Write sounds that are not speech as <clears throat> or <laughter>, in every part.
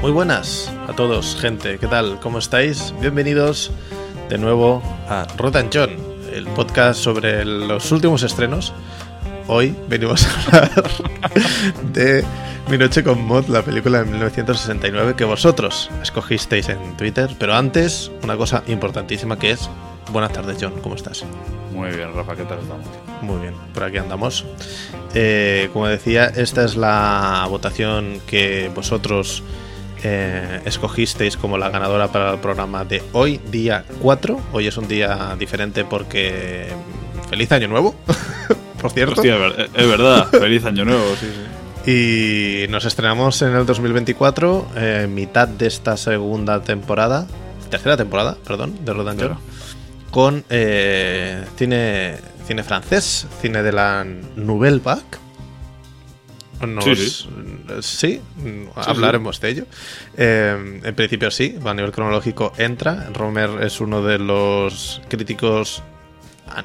Muy buenas a todos, gente. ¿Qué tal? ¿Cómo estáis? Bienvenidos de nuevo a Rotan John, el podcast sobre los últimos estrenos. Hoy venimos a hablar <laughs> de Mi Noche con Mod, la película de 1969 que vosotros escogisteis en Twitter. Pero antes, una cosa importantísima que es Buenas tardes, John. ¿Cómo estás? Muy bien, Rafa, ¿qué tal estamos? Muy bien, por aquí andamos. Eh, como decía, esta es la votación que vosotros eh, escogisteis como la ganadora para el programa de hoy, día 4. Hoy es un día diferente porque. ¡Feliz Año Nuevo! <laughs> por cierto. Hostia, es verdad, <laughs> feliz Año Nuevo, sí, sí. Y nos estrenamos en el 2024, eh, mitad de esta segunda temporada, tercera temporada, perdón, de Rodan Claro. con eh, cine, cine francés, cine de la Nouvelle Vague. Nos- Sí, sí, hablaremos de ello. Eh, en principio sí, a nivel cronológico entra. Romer es uno de los críticos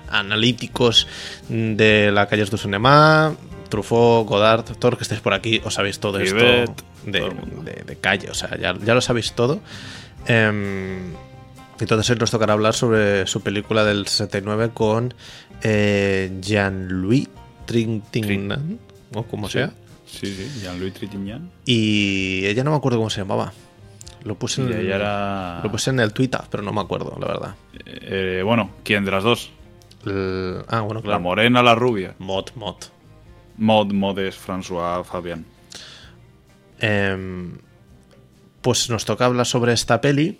analíticos de la calle du Cinema. Truffaut, Godard, todos los que estéis por aquí, os sabéis todo esto de, todo el de- de calle, o sea, ya, ya lo sabéis todo. Em, entonces hoy nos tocará hablar sobre su película del 69 con eh, Jean-Louis Trintignant, o como Sí. sea. Sí, sí, Jean-Louis Trintignant. Y ella no me acuerdo cómo se llamaba. Lo puse, en, era. lo puse en el Twitter, pero no me acuerdo, la verdad. eh, bueno, ¿quién de las dos? El- ah, bueno, La morena, la rubia. Mod, mod. Mod, Mod es François Fabian. Em, pues nos toca hablar sobre esta peli.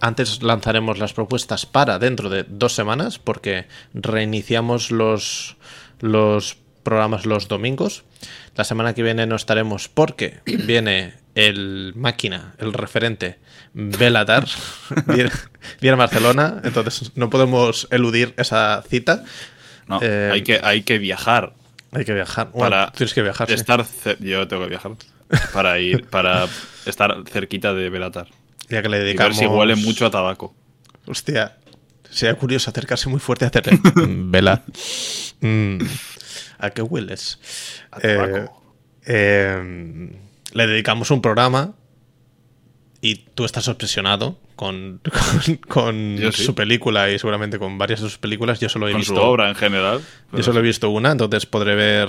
Antes lanzaremos las propuestas para dentro de dos semanas, porque reiniciamos los, los programas los domingos. La semana que viene no estaremos porque <clears throat> viene el máquina, el referente Belatar, <laughs> viene, viene a Barcelona, entonces no podemos eludir esa cita. No, Eh, hay, que, hay que viajar. Hay que viajar. Bueno, Para tienes que viajar. Estar Yo tengo que viajar. Para ir, para estar cerquita de Belatar. Ya que le Y ver si huele mucho a tabaco. Hostia, sería curioso acercarse muy fuerte a hacer. <laughs> Vela. Mm, ¿A qué hueles? A eh, le dedicamos un programa y tú estás obsesionado con, <laughs> con, con Yo sí. su película y seguramente con varias de sus películas. Yo solo he Con visto. su obra en general. Yo solo he visto una, entonces podré ver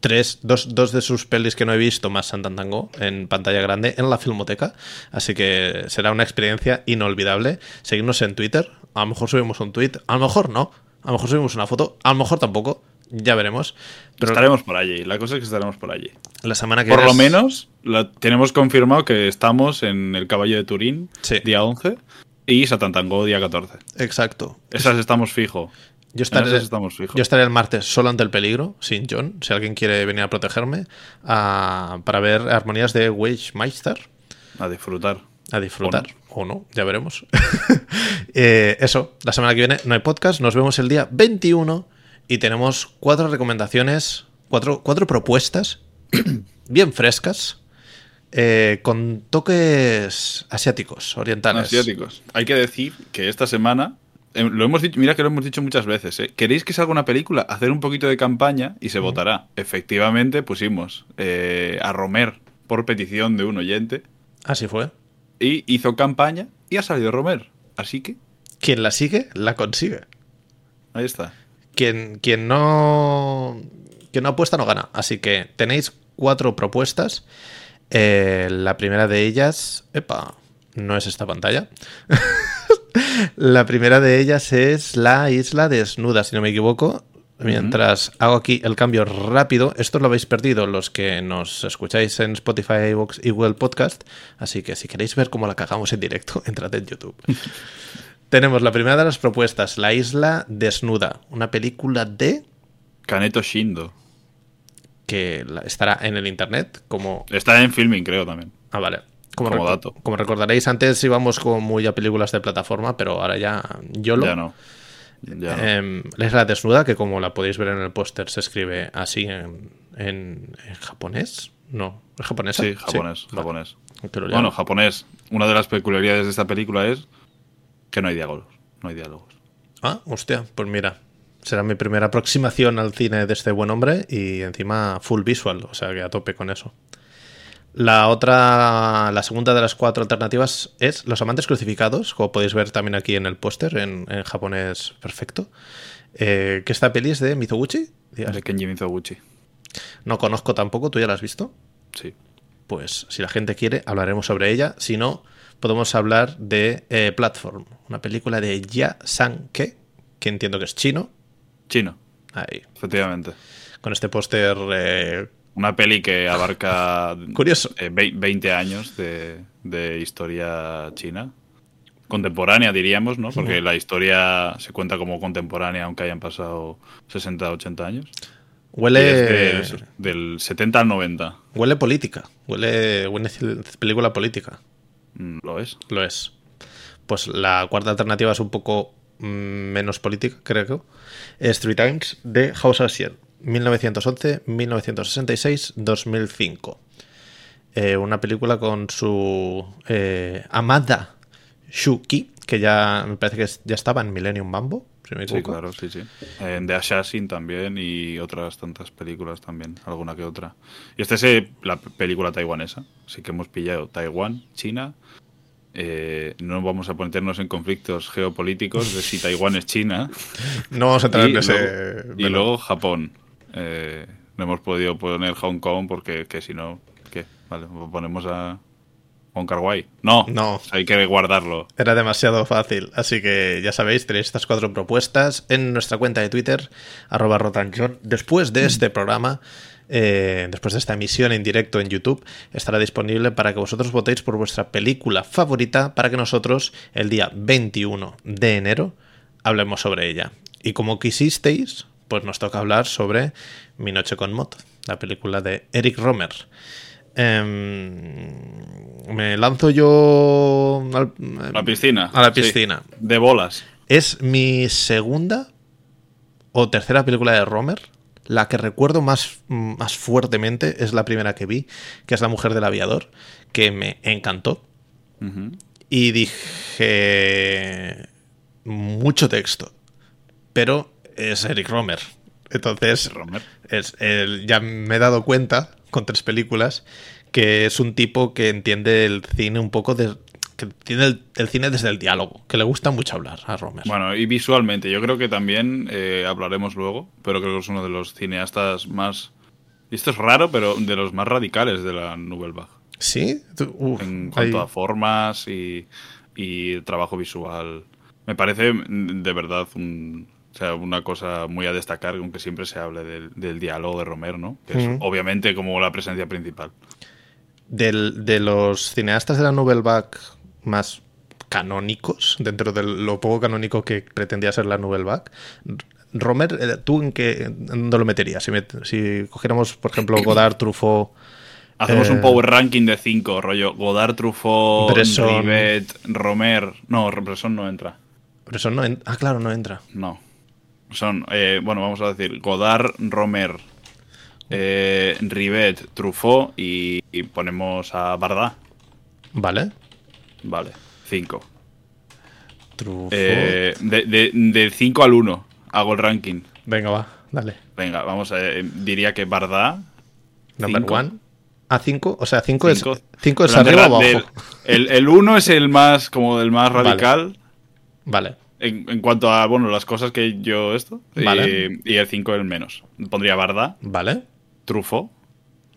tres, dos, dos de sus pelis que no he visto más Santantango en pantalla grande en la filmoteca. Así que será una experiencia inolvidable. Seguirnos en Twitter. A lo mejor subimos un tweet, a lo mejor no. A lo mejor subimos una foto, a lo mejor tampoco. Ya veremos. Pero Estaremos por allí. La cosa es que estaremos por allí. la semana que Por lo menos la- tenemos confirmado que estamos en el Caballo de Turín Sí. día 11 y Satantango día 14. Exacto. Esas estamos fijo. Yo estaré, estamos fijos. yo estaré el martes solo ante el peligro, sin John, si alguien quiere venir a protegerme, a- para ver armonías de Meister. A disfrutar. A disfrutar. O no, ya veremos. <laughs> Eh, eso, la semana que viene no hay podcast. Nos vemos el día 21 y tenemos cuatro recomendaciones, cuatro, cuatro propuestas <clears throat> bien frescas, eh, con toques asiáticos, orientales. Asiáticos. Hay que decir que esta semana. eh, Lo hemos dicho, mira que lo hemos dicho muchas veces. ¿eh? ¿Queréis que salga una película? Hacer un poquito de campaña y se votará. Efectivamente, pusimos eh, a Romer por petición de un oyente Así fue. y hizo campaña y ha salido Romer. Así que Quien la sigue, la consigue. ahí está. Quien, quien no. Quien no apuesta no gana. Así que tenéis cuatro propuestas. Eh, la primera de ellas. Epa, no es esta pantalla. <laughs> la primera de ellas es la isla desnuda, si no me equivoco. Mientras hago aquí el cambio rápido, esto lo habéis perdido los que nos escucháis en Spotify, iVoox y Google Podcast. Así que si queréis ver cómo la cagamos en directo, <laughs> entrad en YouTube. Tenemos la primera de las propuestas, La Isla Desnuda, una película de Kaneto Shindo. que estará en el internet como Está en filming, creo también. ah vale como, dato. como recordaréis antes íbamos como muy a películas de plataforma pero ahora ya YOLO Ya no. Ya no. Em, la isla desnuda que como la podéis ver en el póster se escribe así en, en- en japonés no es japonesa sí, japonés, Vale. japonés. Lo. Bueno, japonés. Una de las peculiaridades de esta película es que no hay diálogos. no hay diálogos. Ah, hostia, pues mira, será mi primera aproximación al cine de este buen hombre y encima full visual, o sea que a tope con eso. La otra, la segunda de las cuatro alternativas es Los Amantes Crucificados, como podéis ver también aquí en el póster, en, en japonés perfecto. Eh, que esta peli es de Mizoguchi. De Kenji Mizoguchi. No conozco tampoco, ¿tú ya la has visto? Sí. Pues si la gente quiere, hablaremos sobre ella. Si no, podemos hablar de eh, Platform, una película de Ya Sang-ke, que entiendo que es chino. Chino. Ahí. Efectivamente. Con este póster. Eh, Una peli que abarca <laughs> Curioso. eh, vei- 20 años de, de historia china. Contemporánea, diríamos, ¿no? Porque la historia se cuenta como contemporánea, aunque hayan pasado 60, 80 años. Huele. es de- del 70 al 90. Huele política. Huele, huele película política. Mm, Lo es. Lo es. Pues la cuarta alternativa es un poco mm, menos política, creo. Es Three Times de House Asian. 1911, 1966, 2005. Eh, una película con su eh, amada Shuki, que ya me parece que ya estaba en Millennium Mambo, si me Sí, claro, sí, sí. En The Assassin también y otras tantas películas también, alguna que otra. Y esta es eh, la película taiwanesa, así que hemos pillado Taiwán, China. eh, no vamos a ponernos en conflictos geopolíticos de si Taiwán es China. <laughs> No vamos a entrar en ese. luego, y luego Japón. Eh, no hemos podido poner Hong Kong porque que si no, ¿qué? Vale, ponemos a Hong Kong. No, No. hay que guardarlo. Era demasiado fácil, así que ya sabéis, tenéis estas cuatro propuestas en nuestra cuenta de Twitter, arroba rotanjon. Después de este programa, eh, después de esta emisión en directo en YouTube, estará disponible para que vosotros votéis por vuestra película favorita para que nosotros, el día 21 de enero, hablemos sobre ella. Y como quisisteis, pues nos toca hablar sobre Mi Noche con Mot, la película de Eric Romer. Em, me lanzo yo al- la piscina. A la sí. piscina. De bolas. Es mi segunda o tercera película de Romer. La que recuerdo más, más fuertemente es la primera que vi, que es La Mujer del Aviador, que me encantó. Y dije. Mucho texto. Pero es Eric Romer. Entonces, Romer. es, el- ya me he dado cuenta con tres películas que es un tipo que entiende el cine un poco de, que entiende el, el cine desde el diálogo, que le gusta mucho hablar a Romer. Bueno, y visualmente, yo creo que también eh, hablaremos luego, pero creo que es uno de los cineastas más. Y esto es raro, pero de los más radicales de la Nouvelle Vague. ¿Sí? Uf, En cuanto ahí- a formas y, y trabajo visual. Me parece de verdad un, o sea, una cosa muy a destacar, aunque siempre se hable del, del diálogo de Romer, ¿no? Que es obviamente como la presencia principal. del- de los cineastas de la Nouvelle Vague más canónicos, dentro de lo poco canónico que pretendía ser la Nouvelle Vague, Romer, eh, ¿tú en qué dónde lo meterías? Si, cogiéramos, por ejemplo, Godard, Truffaut, Hacemos Eh, un power ranking de 5, rollo Godard, Truffaut, Bresson. Rivet, Romer. No, Bresson no entra. eso no en- ah, claro, no entra. No. Son, eh, bueno, vamos a decir, Godard, Romer, eh, Rivet, Truffaut y, y ponemos a Bardá. Vale. Vale, 5. Truffaut. Eh, de, de, del 5 al 1 hago el ranking. Venga, va, dale. Venga, vamos a eh, diría que Bardá. Number cinco. one. A 5, o sea, 5 es, Cinco. es arriba o del- abajo. El, el 1 es el más, como el más Vale. radical. Vale. En, en cuanto a, bueno, las cosas que yo esto. y- Vale. Y, el 5 el menos. Pondría Bardá, Vale. Truffaut,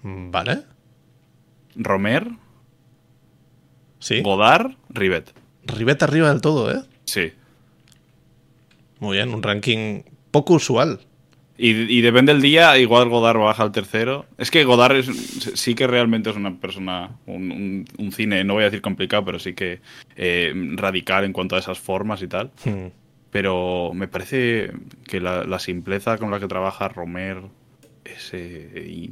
Vale. Romer, Sí. Godard, Rivet. Ribeta arriba del todo, ¿eh? Sí. Muy bien, un ranking poco usual. Y, y depende del día, igual Godard baja al tercero. Es que Godard es, sí que realmente es una persona, un, un- un cine, no voy a decir complicado, pero sí que eh, radical en cuanto a esas formas y tal. Hmm. Pero me parece que la, la simpleza con la que trabaja Romer es eh,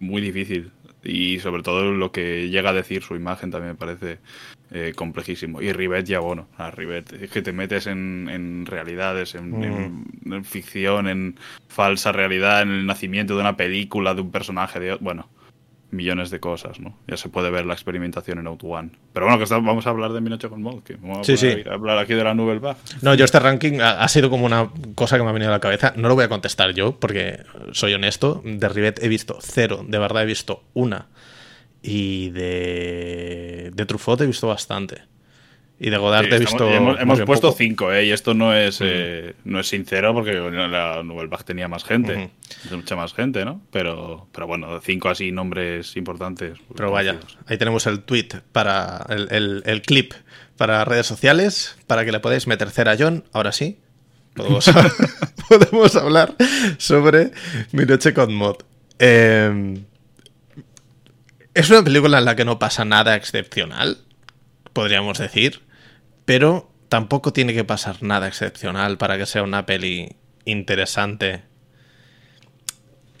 muy difícil. Y sobre todo lo que llega a decir su imagen también me parece eh, complejísimo. Y Rivet ya, bueno, a Rivet es que te metes en, en realidades, en, en- en ficción, en falsa realidad, en el nacimiento de una película, de un personaje, de bueno. Millones de cosas, ¿no? Ya se puede ver la experimentación en Out One. Pero bueno, que vamos a hablar de Minoche con Mod, que vamos sí, sí. a hablar aquí de la Nouvelle Vague. No, yo este ranking ha, sido como una cosa que me ha venido a la cabeza. No lo voy a contestar yo, porque soy honesto. De Rivet he visto cero, de verdad he visto una. Y de, de Truffaut he visto bastante. Y de Godard he visto. hemos, puesto cinco, ¿eh? Y esto no es, eh, no es sincero porque la Nouvelle Vague tenía más gente. Mucha más gente, ¿no? Pero, pero bueno, cinco así nombres importantes. Pero vaya, ahí tenemos el tweet para. El, el, clip para redes sociales para que le podáis meter cera a John. Ahora sí, podemos, <laughs> <laughs> podemos hablar sobre Mi Noche con Mod. Em, es una película en la que no pasa nada excepcional, podríamos decir pero tampoco tiene que pasar nada excepcional para que sea una peli interesante.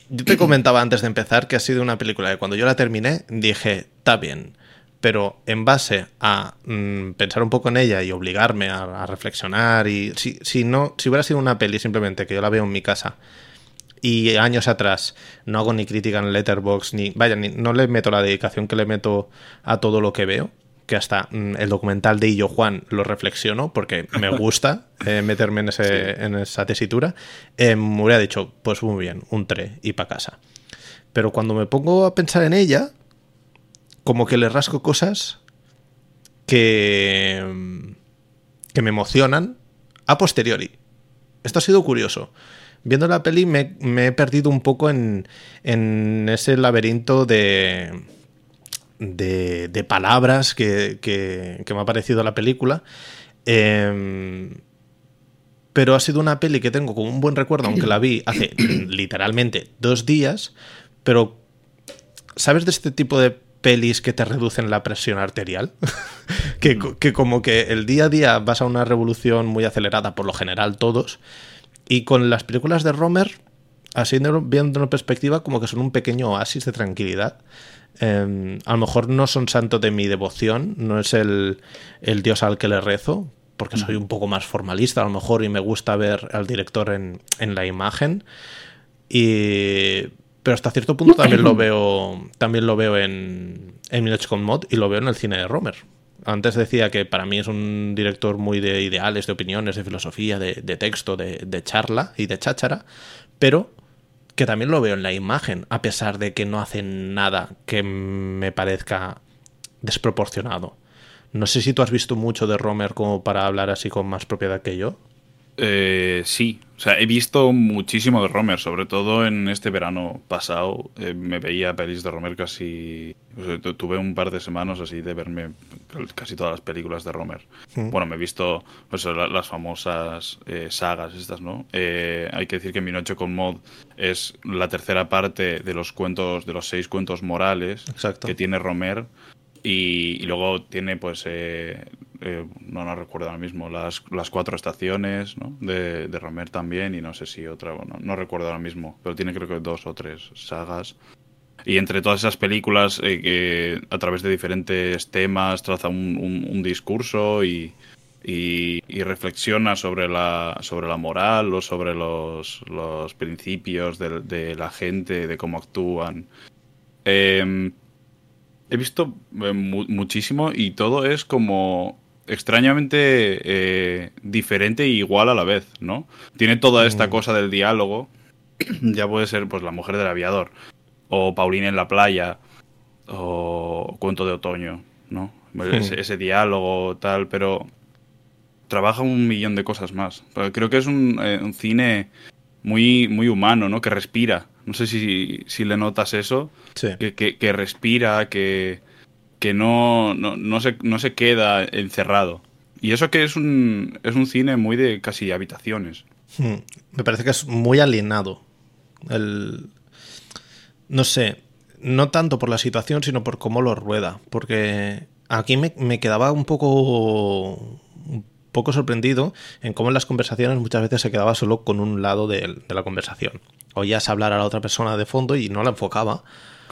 Yo te comentaba antes de empezar que ha sido una película que cuando yo la terminé dije, está bien, pero en base a mm, pensar un poco en ella y obligarme a, reflexionar y si, si, no, si hubiera sido una peli simplemente que yo la veo en mi casa y años atrás no hago ni crítica en Letterboxd ni vaya ni, no le meto la dedicación que le meto a todo lo que veo que hasta mm, el documental de Illo Juan lo reflexiono porque me gusta <laughs> eh, meterme en, ese, en, esa tesitura, eh, me hubiera dicho, pues muy bien, un 3 y para casa. Pero cuando me pongo a pensar en ella, como que le rasco cosas que, mm, que me emocionan a posteriori. Esto ha sido curioso. Viendo la peli me, me he perdido un poco en, en ese laberinto de de, palabras que, me ha parecido la película. Em, pero ha sido una peli que tengo con un buen recuerdo, aunque la vi hace <clears throat> literalmente dos días. Pero, ¿sabes de este tipo de pelis que te reducen la presión arterial? <laughs> que, que, como que el día a día vas a una revolución muy acelerada, por lo general todos. Y con las películas de Romer, así viendo una perspectiva, como que son un pequeño oasis de tranquilidad. Em, a lo mejor no son santos de mi devoción, no es el, dios al que le rezo, porque soy un poco más formalista a lo mejor y me gusta ver al director en, la imagen. Y, pero hasta cierto punto también lo veo, también lo veo en, en con Mod y lo veo en el cine de Romer. Antes decía que para mí es un director muy de ideales, de opiniones, de filosofía, de, texto, de, de charla y de cháchara, pero que también lo veo en la imagen, a pesar de que no hacen nada que me parezca desproporcionado. No sé si tú has visto mucho de Romer como para hablar así con más propiedad que yo. Eh, sí, sea, he visto muchísimo de Romer, sobre todo en este verano pasado. Eh, me veía pelis de Romer casi. tuve un par de semanas así de verme casi todas las películas de Romer. Mm. Bueno, me he visto pues, las famosas eh, sagas estas, ¿no? hay que decir que Mi Noche con Mod es la tercera parte de los cuentos, de los seis cuentos morales que tiene Romer. Y, luego tiene, pues, eh, eh, no, no recuerdo ahora mismo, las, las cuatro estaciones ¿no? de, de, Romer también y no sé si otra, bueno, no recuerdo ahora mismo, pero tiene creo que dos o tres sagas. Y entre todas esas películas eh, que a través de diferentes temas traza un, un, discurso y, y, reflexiona sobre la, sobre la moral o sobre los, los principios de, la gente, de cómo actúan. Eh, he visto eh, muchísimo y todo es como extrañamente eh, diferente e igual a la vez, ¿no? Tiene toda esta mm. cosa del diálogo. <clears throat> ya puede ser, pues, la mujer del aviador. O Paulina en la playa. O Cuento de otoño, ¿no? Ese, ese, diálogo, tal, pero trabaja un millón de cosas más. Creo que es un, eh, un cine muy, muy humano, ¿no? Que respira. No sé si, si le notas eso. Que, que, respira, que, que no, no, no, se, no se queda encerrado. Y eso que es un, es un cine muy de casi habitaciones. Hmm. Me parece que es muy alienado. El... No sé, no tanto por la situación, sino por cómo lo rueda. Porque aquí me, me quedaba un poco poco sorprendido en cómo en las conversaciones muchas veces se quedaba solo con un lado de, la conversación. Oías hablar a la otra persona de fondo y no la enfocaba.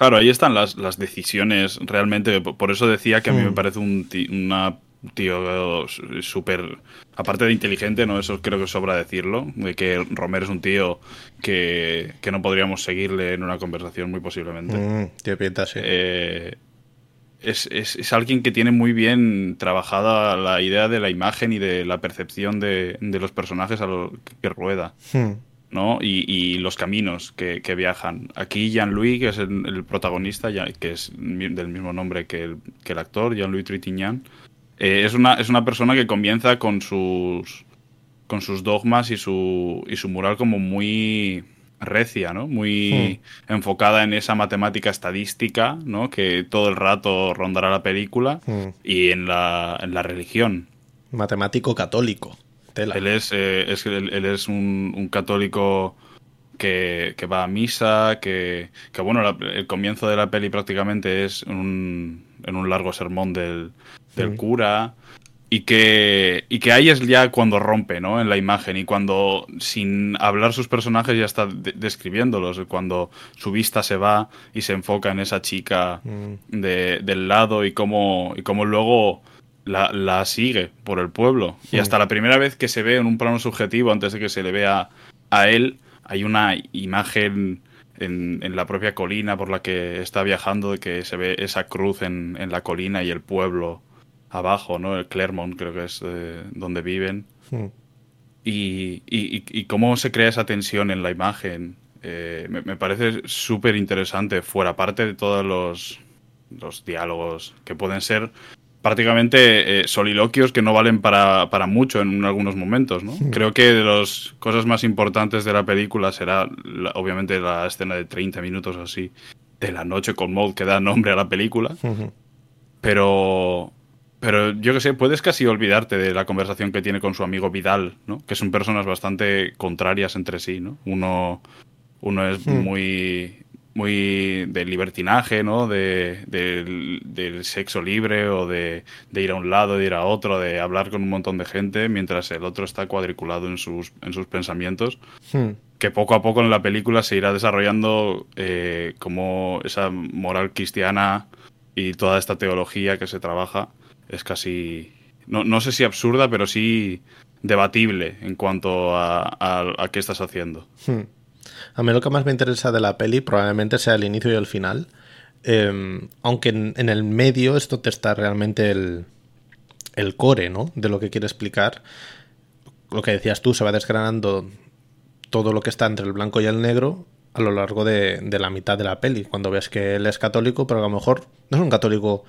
Claro, ahí están las, las decisiones realmente. Por eso decía que a mí me mm. parece una Un tío súper. Aparte de inteligente, ¿no? Eso creo que sobra decirlo. De que Romer es un tío que, que no podríamos seguirle en una conversación, muy posiblemente. Mm, tío, pinta, sí. Eh, es, es, es, alguien que tiene muy bien trabajada la idea de la imagen y de la percepción de, de los personajes a los que rueda. Hmm. ¿No? Y, y, los caminos que, que, viajan. Aquí Jean-Louis, que es el, el, protagonista, que es del mismo nombre que el, que el actor, Jean-Louis Trintignant, eh, es, una, es una persona que comienza con sus, con sus dogmas y su, y su mural como muy recia, ¿no? Muy mm. enfocada en esa matemática estadística, ¿no? Que todo el rato rondará la película mm. y en la, en la religión. Matemático católico. Tela. Él es, eh, es él, él, es un, un católico que, que, va a misa, que, que bueno, la, el comienzo de la peli prácticamente es un, en un largo sermón del, del cura y que, y que ahí es ya cuando rompe, ¿no? En la imagen y cuando sin hablar sus personajes ya está de describiéndolos, cuando su vista se va y se enfoca en esa chica mm. de, del lado y cómo, y cómo luego la, la, sigue por el pueblo. Y hasta la primera vez que se ve en un plano subjetivo, antes de que se le vea a él, hay una imagen en, en la propia colina por la que está viajando, de que se ve esa cruz en, en la colina y el pueblo abajo, ¿no? El Clermont creo que es eh, donde viven. Y, y, y, cómo se crea esa tensión en la imagen. Eh, me, me, parece súper interesante, fuera parte de todos los, los, diálogos que pueden ser prácticamente eh, soliloquios que no valen para, para, mucho en algunos momentos, ¿no? Creo que de las cosas más importantes de la película será, la, obviamente, la escena de 30 minutos así de la noche con Maud que da nombre a la película. Pero, pero yo que sé, puedes casi olvidarte de la conversación que tiene con su amigo Vidal, ¿no? Que son personas bastante contrarias entre sí, ¿no? Uno, uno es Hmm. mm. muy, muy de libertinaje, ¿no? De, de, del sexo libre o de, de, ir a un lado, de ir a otro, de hablar con un montón de gente, mientras el otro está cuadriculado en sus, en sus pensamientos. Hmm. Que poco a poco en la película se irá desarrollando eh, como esa moral cristiana y toda esta teología que se trabaja es casi, no, no, sé si absurda, pero sí debatible en cuanto a, a, a qué estás haciendo. Hmm. A mí lo que más me interesa de la peli probablemente sea el inicio y el final. Eh, aunque en, en, el medio esto te está realmente el, el core, ¿no? De lo que quiere explicar. Lo que decías tú, se va desgranando todo lo que está entre el blanco y el negro a lo largo de, de la mitad de la peli. Cuando ves que él es católico, pero a lo mejor no es un católico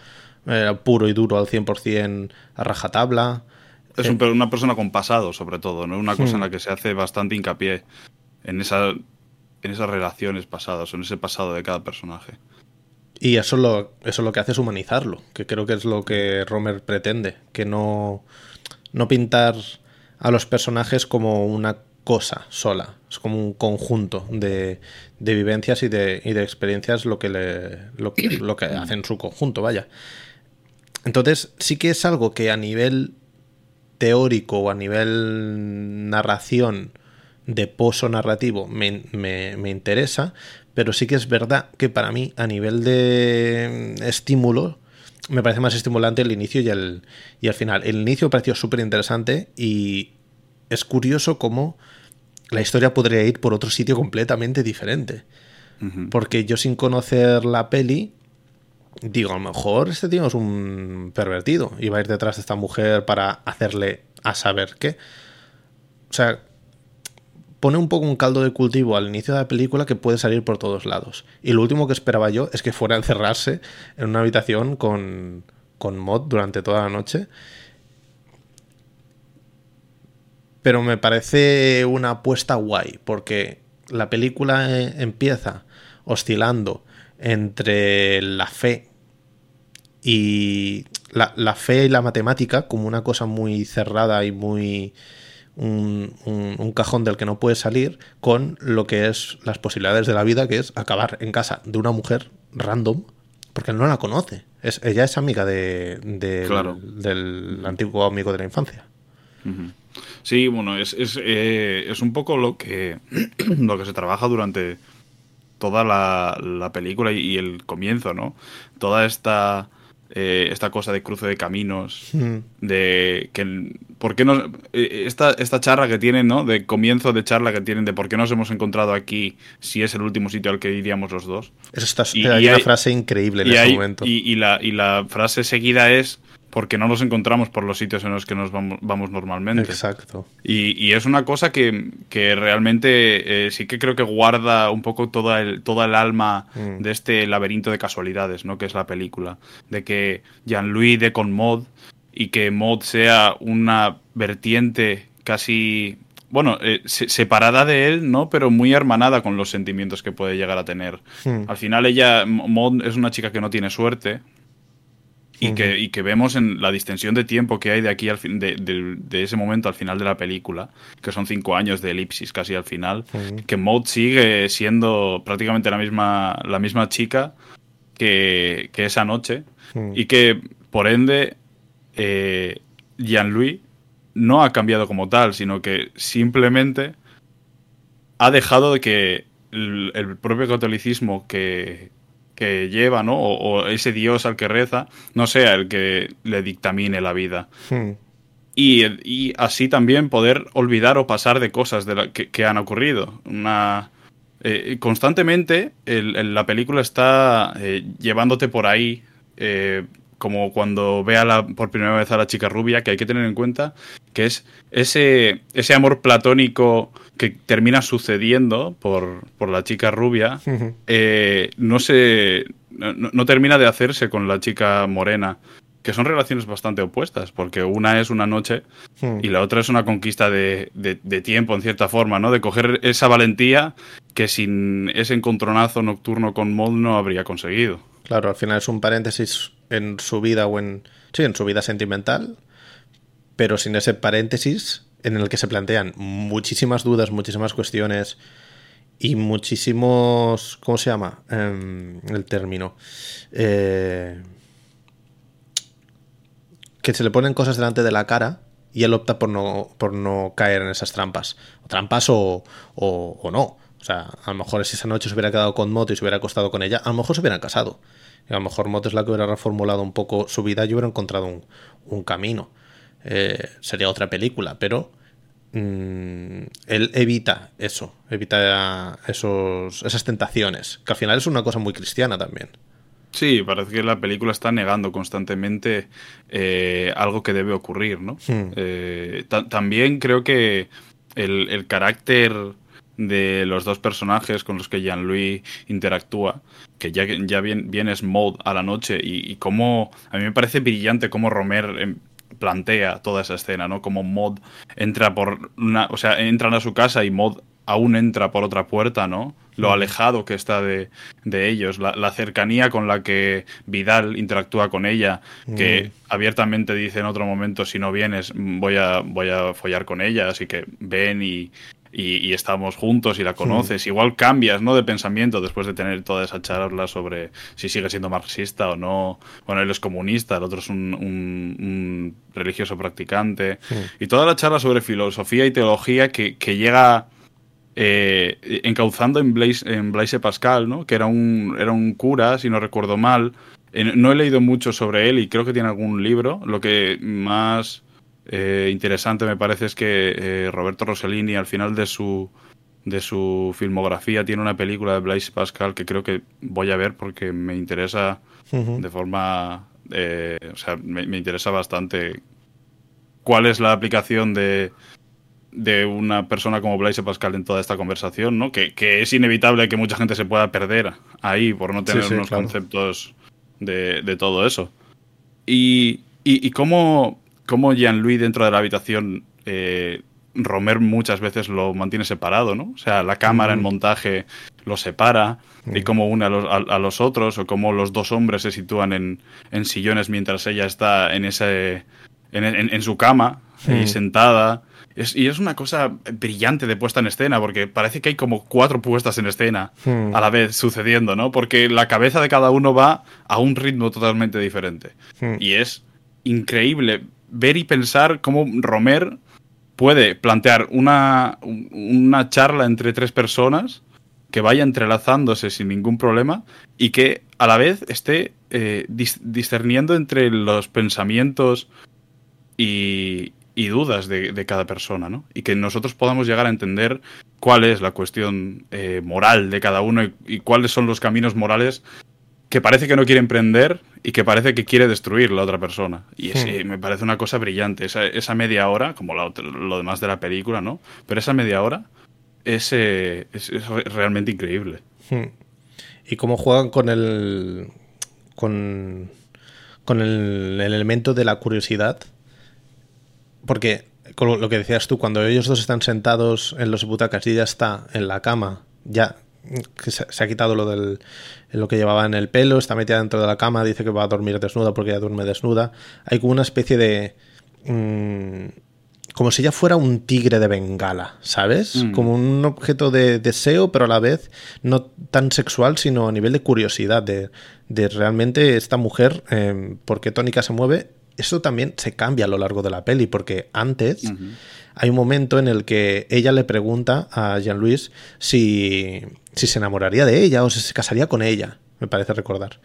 eh, puro y duro al 100% a rajatabla. Es un, una persona con pasado, sobre todo, ¿no? Una cosa hmm. en la que se hace bastante hincapié en, esa, en esas relaciones pasadas, en ese pasado de cada personaje. Y eso lo, eso lo que hace es humanizarlo, que creo que es lo que Romer pretende, que no, no pintar a los personajes como una cosa sola, es como un conjunto de, de vivencias y de, y de, experiencias lo que, le, lo, lo que hace en su conjunto, vaya. Entonces, sí que es algo que a nivel teórico o a nivel narración de pozo narrativo me, me, me, interesa, pero sí que es verdad que para mí, a nivel de estímulo, me parece más estimulante el inicio y el, y el final. El inicio me pareció súper interesante y es curioso cómo la historia podría ir por otro sitio completamente diferente. Uh -huh. Porque yo sin conocer la peli, digo, a lo mejor este tío es un pervertido y va a ir detrás de esta mujer para hacerle a saber qué. O sea, pone un poco un caldo de cultivo al inicio de la película que puede salir por todos lados. Y lo último que esperaba yo es que fuera a encerrarse en una habitación con, con Mod durante toda la noche. Pero me parece una apuesta guay, porque la película empieza oscilando entre la fe y la, la, fe y la matemática como una cosa muy cerrada y muy un, un, un, cajón del que no puedes salir con lo que es las posibilidades de la vida que es acabar en casa de una mujer random porque él no la conoce es, ella es amiga de, de claro. del, del, antiguo amigo de la infancia sí bueno es, es, eh, es un poco lo que <clears throat> lo que se trabaja durante toda la, la película y, y, el comienzo, ¿no? Toda esta eh, esta cosa de cruce de caminos, Hmm. de que por qué nos eh, esta, esta charla que tienen, ¿no? De comienzo de charla que tienen de por qué nos hemos encontrado aquí si es el último sitio al que iríamos los dos. Eso está, Y- hay y una hay- frase increíble en Y, ese hay- momento. y, la, y la frase seguida es porque no nos encontramos por los sitios en los que nos vamos, vamos normalmente. Exacto. Y, y es una cosa que, que realmente eh, sí que creo que guarda un poco toda el, toda el alma Mm. de este laberinto de casualidades, ¿no? Que es la película. De que Jean-Louis de con Maud y que Maud sea una vertiente casi. Bueno, eh, se- separada de él, ¿no? Pero muy hermanada con los sentimientos que puede llegar a tener. Hmm. Al final ella, M- Maud es una chica que no tiene suerte, y, que, y que vemos en la distensión de tiempo que hay de aquí al fin, de, de- de ese momento al final de la película, que son cinco años de elipsis casi al final, Ujú. que Maud sigue siendo prácticamente la misma, la misma chica que, que esa noche y que por ende eh, Jean-Louis no ha cambiado como tal, sino que simplemente ha dejado de que el, el propio catolicismo que, que lleva, ¿no? O, o ese Dios al que reza, no sea el que le dictamine la vida. Hmm. Y, y así también poder olvidar o pasar de cosas de la- que, que han ocurrido. Una, eh, constantemente el- el- la película está eh, llevándote por ahí, eh, como cuando ve a la, por primera vez a la chica rubia, que hay que tener en cuenta que es ese, ese amor platónico que termina sucediendo por, por la chica rubia, eh, no se no, no termina de hacerse con la chica morena que son relaciones bastante opuestas porque una es una noche Hmm. y la otra es una conquista de, de- de tiempo en cierta forma no de coger esa valentía que sin ese encontronazo nocturno con Maud no habría conseguido. Claro, al final es un paréntesis en su vida o en. Sí, en su vida sentimental, pero sin ese paréntesis en el que se plantean muchísimas dudas, muchísimas cuestiones y muchísimos. ¿Cómo se llama? Em, el término. Eh, que se le ponen cosas delante de la cara y él opta por no, por no caer en esas trampas. O trampas o, o, o no. O sea, a lo mejor si esa noche se hubiera quedado con Mot y se hubiera acostado con ella, a lo mejor se hubieran casado. A lo mejor Mot es la que hubiera reformulado un poco su vida y hubiera encontrado un, un camino. Eh, sería otra película, pero mm, él evita eso, evita esos, esas tentaciones, que al final es una cosa muy cristiana también. sí parece que la película está negando constantemente eh, algo que debe ocurrir no Hmm. Eh, ta- también creo que el, el carácter de los dos personajes con los que Jean-Louis interactúa, que ya, ya bien, bien es Maud a la noche, y, y cómo a mí me parece brillante cómo Romer em, plantea toda esa escena, ¿no? Como Maud entra por una, o sea, entran a su casa y Maud aún entra por otra puerta, ¿no? Lo alejado que está de, de ellos, la, la cercanía con la que Vidal interactúa con ella, que abiertamente dice en otro momento, si no vienes, voy a, voy a follar con ella, así que ven y, y, y estamos juntos y la conoces. Igual cambias, ¿no? De pensamiento después de tener toda esa charla sobre si sigue siendo marxista o no. Bueno, él es comunista, el otro es un, un- un religioso practicante. Y toda la charla sobre filosofía y teología que, que llega eh, encauzando en Blaise, en Blaise Pascal, ¿no? Que era un, era un cura, si no recuerdo mal. No he leído mucho sobre él y creo que tiene algún libro. Lo que más eh, interesante me parece es que eh, Roberto Rossellini al final de su de su filmografía tiene una película de Blaise Pascal que creo que voy a ver porque me interesa de forma eh, o sea me, me interesa bastante cuál es la aplicación de de una persona como Blaise Pascal en toda esta conversación, ¿no? Que, que es inevitable que mucha gente se pueda perder ahí por no tener sí, unos claro. conceptos de, de todo eso. Y, y, y cómo, cómo Jean-Louis dentro de la habitación, eh, Romer muchas veces lo mantiene separado, ¿no? O sea, la cámara en montaje lo separa y cómo une a los, a, a los otros o cómo los dos hombres se sitúan en, en sillones mientras ella está en ese en, en- en su cama Mm. sentada. Es- y es una cosa brillante de puesta en escena, porque parece que hay como cuatro puestas en escena Mm. a la vez sucediendo, ¿no? Porque la cabeza de cada uno va a un ritmo totalmente diferente. Mm. Y es increíble ver y pensar cómo Romer puede plantear una, un- una charla entre tres personas que vaya entrelazándose sin ningún problema y que a la vez esté eh, discerniendo entre los pensamientos y, dudas de, cada persona, ¿no? Y que nosotros podamos llegar a entender cuál es la cuestión eh, moral de cada uno y, cuáles son los caminos morales que parece que no quiere emprender y que parece que quiere destruir la otra persona. Y hmm. me parece una cosa brillante. Esa, media hora, como lo demás de la película, ¿no? Pero esa media hora es, es, realmente increíble. Hmm. Y cómo juegan con el. con. con el, elemento de la curiosidad. Porque, con lo que decías tú, cuando ellos dos están sentados en los butacas y ya está en la cama, ya que se, ha quitado lo del lo que llevaba en el pelo, está metida dentro de la cama, dice que va a dormir desnuda porque ya duerme desnuda. Hay como una especie de mm, como si ella fuera un tigre de bengala, ¿sabes? Mm. Como un objeto de deseo, pero a la vez no tan sexual, sino a nivel de curiosidad, de, realmente esta mujer, eh, por qué tónica se mueve. Eso también se cambia a lo largo de la peli, porque antes hay un momento en el que ella le pregunta a Jean-Louis si, si se enamoraría de ella o si se casaría con ella, me parece recordar.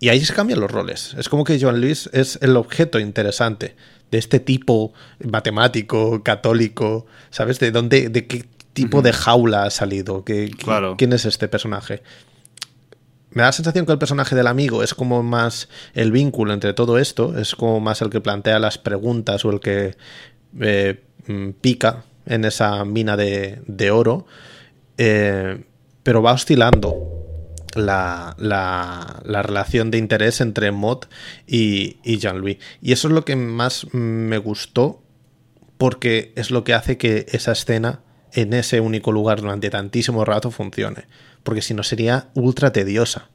Y ahí se cambian los roles. Es como que Jean-Louis es el objeto interesante de este tipo matemático, católico, ¿sabes? ¿De dónde, de qué tipo de jaula ha salido? ¿Qué, ¿Quién es este personaje? Me da la sensación que el personaje del amigo es como más el vínculo entre todo esto, es como más el que plantea las preguntas o el que eh, mm, pica en esa mina de, oro, eh, pero va oscilando la, la, relación de interés entre Mott y, y Jean-Louis. Y eso es lo que más me gustó porque es lo que hace que esa escena en ese único lugar durante tantísimo rato funcione. Porque si no sería ultra tediosa.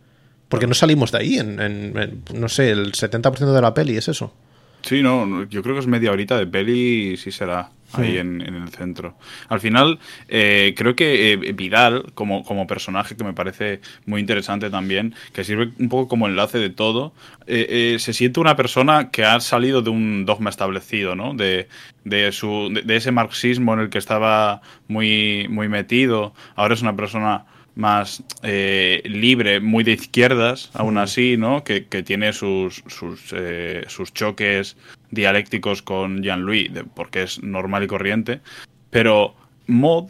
Porque no salimos de ahí en, no sé, el 70% de la peli es eso. Sí, no, yo creo que es media horita de peli sí será ahí en, el centro. Al final, eh, creo que eh, Vidal, como, como personaje que me parece muy interesante también, que sirve un poco como enlace de todo, eh, se siente una persona que ha salido de un dogma establecido, ¿no? De, de, su, de, ese marxismo en el que estaba muy, muy metido. Ahora es una persona más libre, muy de izquierdas, aún así, ¿no? Que, que tiene sus, sus, sus choques dialécticos con Jean-Louis, porque es normal y corriente, pero Maud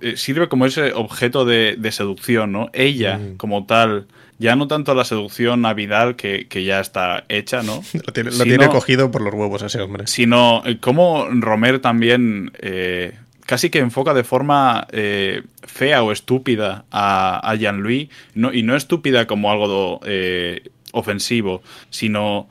eh, sirve como ese objeto de, seducción, ¿no? Ella, mm. como tal, ya no tanto la seducción a Vidal, que, ya está hecha, ¿no? <laughs> lo, tiene, cogido por los huevos ese hombre. Sino eh, como Romer también eh, casi que enfoca de forma fea o estúpida a, a Jean-Louis, y no estúpida como algo ofensivo, sino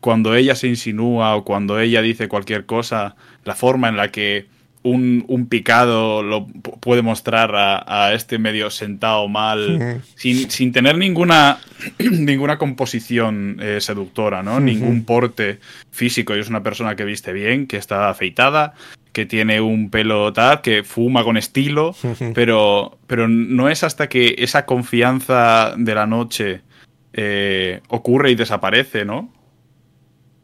cuando ella se insinúa o cuando ella dice cualquier cosa, la forma en la que un, picado lo puede mostrar a, este medio sentado mal, sin, tener ninguna, <clears throat> ninguna composición eh, seductora, ¿no? Ningún porte físico. Y es una persona que viste bien, que está afeitada, que tiene un pelo tal, que fuma con estilo, pero, pero no es hasta que esa confianza de la noche eh, ocurre y desaparece, ¿no?